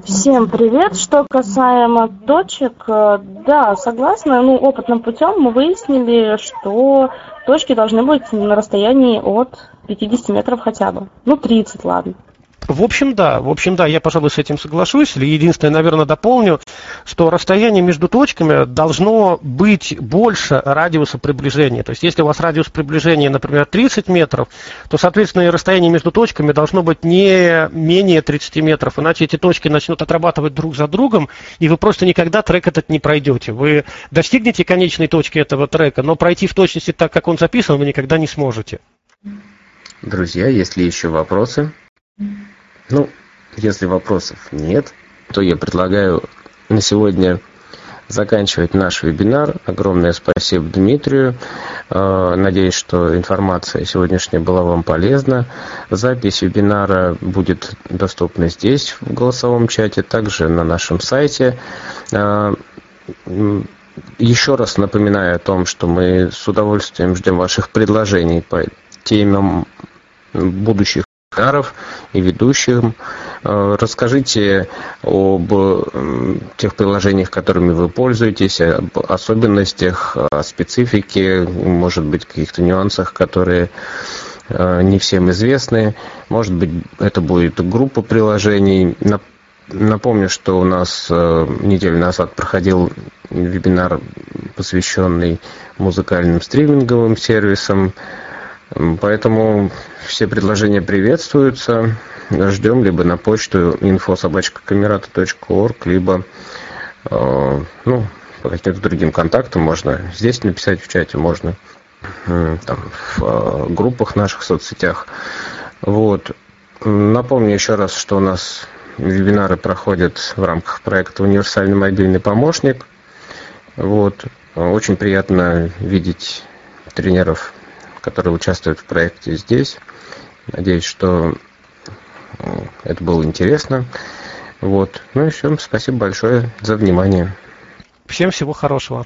Всем привет! Что касаемо точек, э, да, согласна, ну, опытным путем мы выяснили, что точки должны быть на расстоянии от 50 метров хотя бы. Ну, 30, ладно. В общем, да. В общем, да, я, пожалуй, с этим соглашусь. Единственное, наверное, дополню, что расстояние между точками должно быть больше радиуса приближения. То есть, если у вас радиус приближения, например, 30 метров, то, соответственно, и расстояние между точками должно быть не менее 30 метров, иначе эти точки начнут отрабатывать друг за другом, и вы просто никогда трек этот не пройдете. Вы достигнете конечной точки этого трека, но пройти в точности так, как он записан, вы никогда не сможете. Друзья, есть ли еще вопросы? Ну, если вопросов нет, то я предлагаю на сегодня заканчивать наш вебинар. Огромное спасибо Дмитрию. Э, надеюсь, что информация сегодняшняя была вам полезна. Запись вебинара будет доступна здесь, в голосовом чате, также на нашем сайте. Э, еще раз напоминаю о том, что мы с удовольствием ждем ваших предложений по темам будущих вебинаров и ведущим. Э, расскажите об тех приложениях, которыми вы пользуетесь, об особенностях, о специфике, может быть, каких-то нюансах, которые э, не всем известны. Может быть, это будет группа приложений. Напомню, что у нас э, неделю назад проходил вебинар, посвященный музыкальным стриминговым сервисам. Поэтому все предложения приветствуются. Ждем либо на почту info.собачкакамерата.орг, либо э, ну, по каким-то другим контактам можно здесь написать в чате, можно там, в группах наших соцсетях. Вот. Напомню еще раз, что у нас вебинары проходят в рамках проекта «Универсальный мобильный помощник». Вот. Очень приятно видеть тренеров, которые участвуют в проекте здесь. Надеюсь, что это было интересно. Вот. Ну и все. Спасибо большое за внимание. Всем всего хорошего.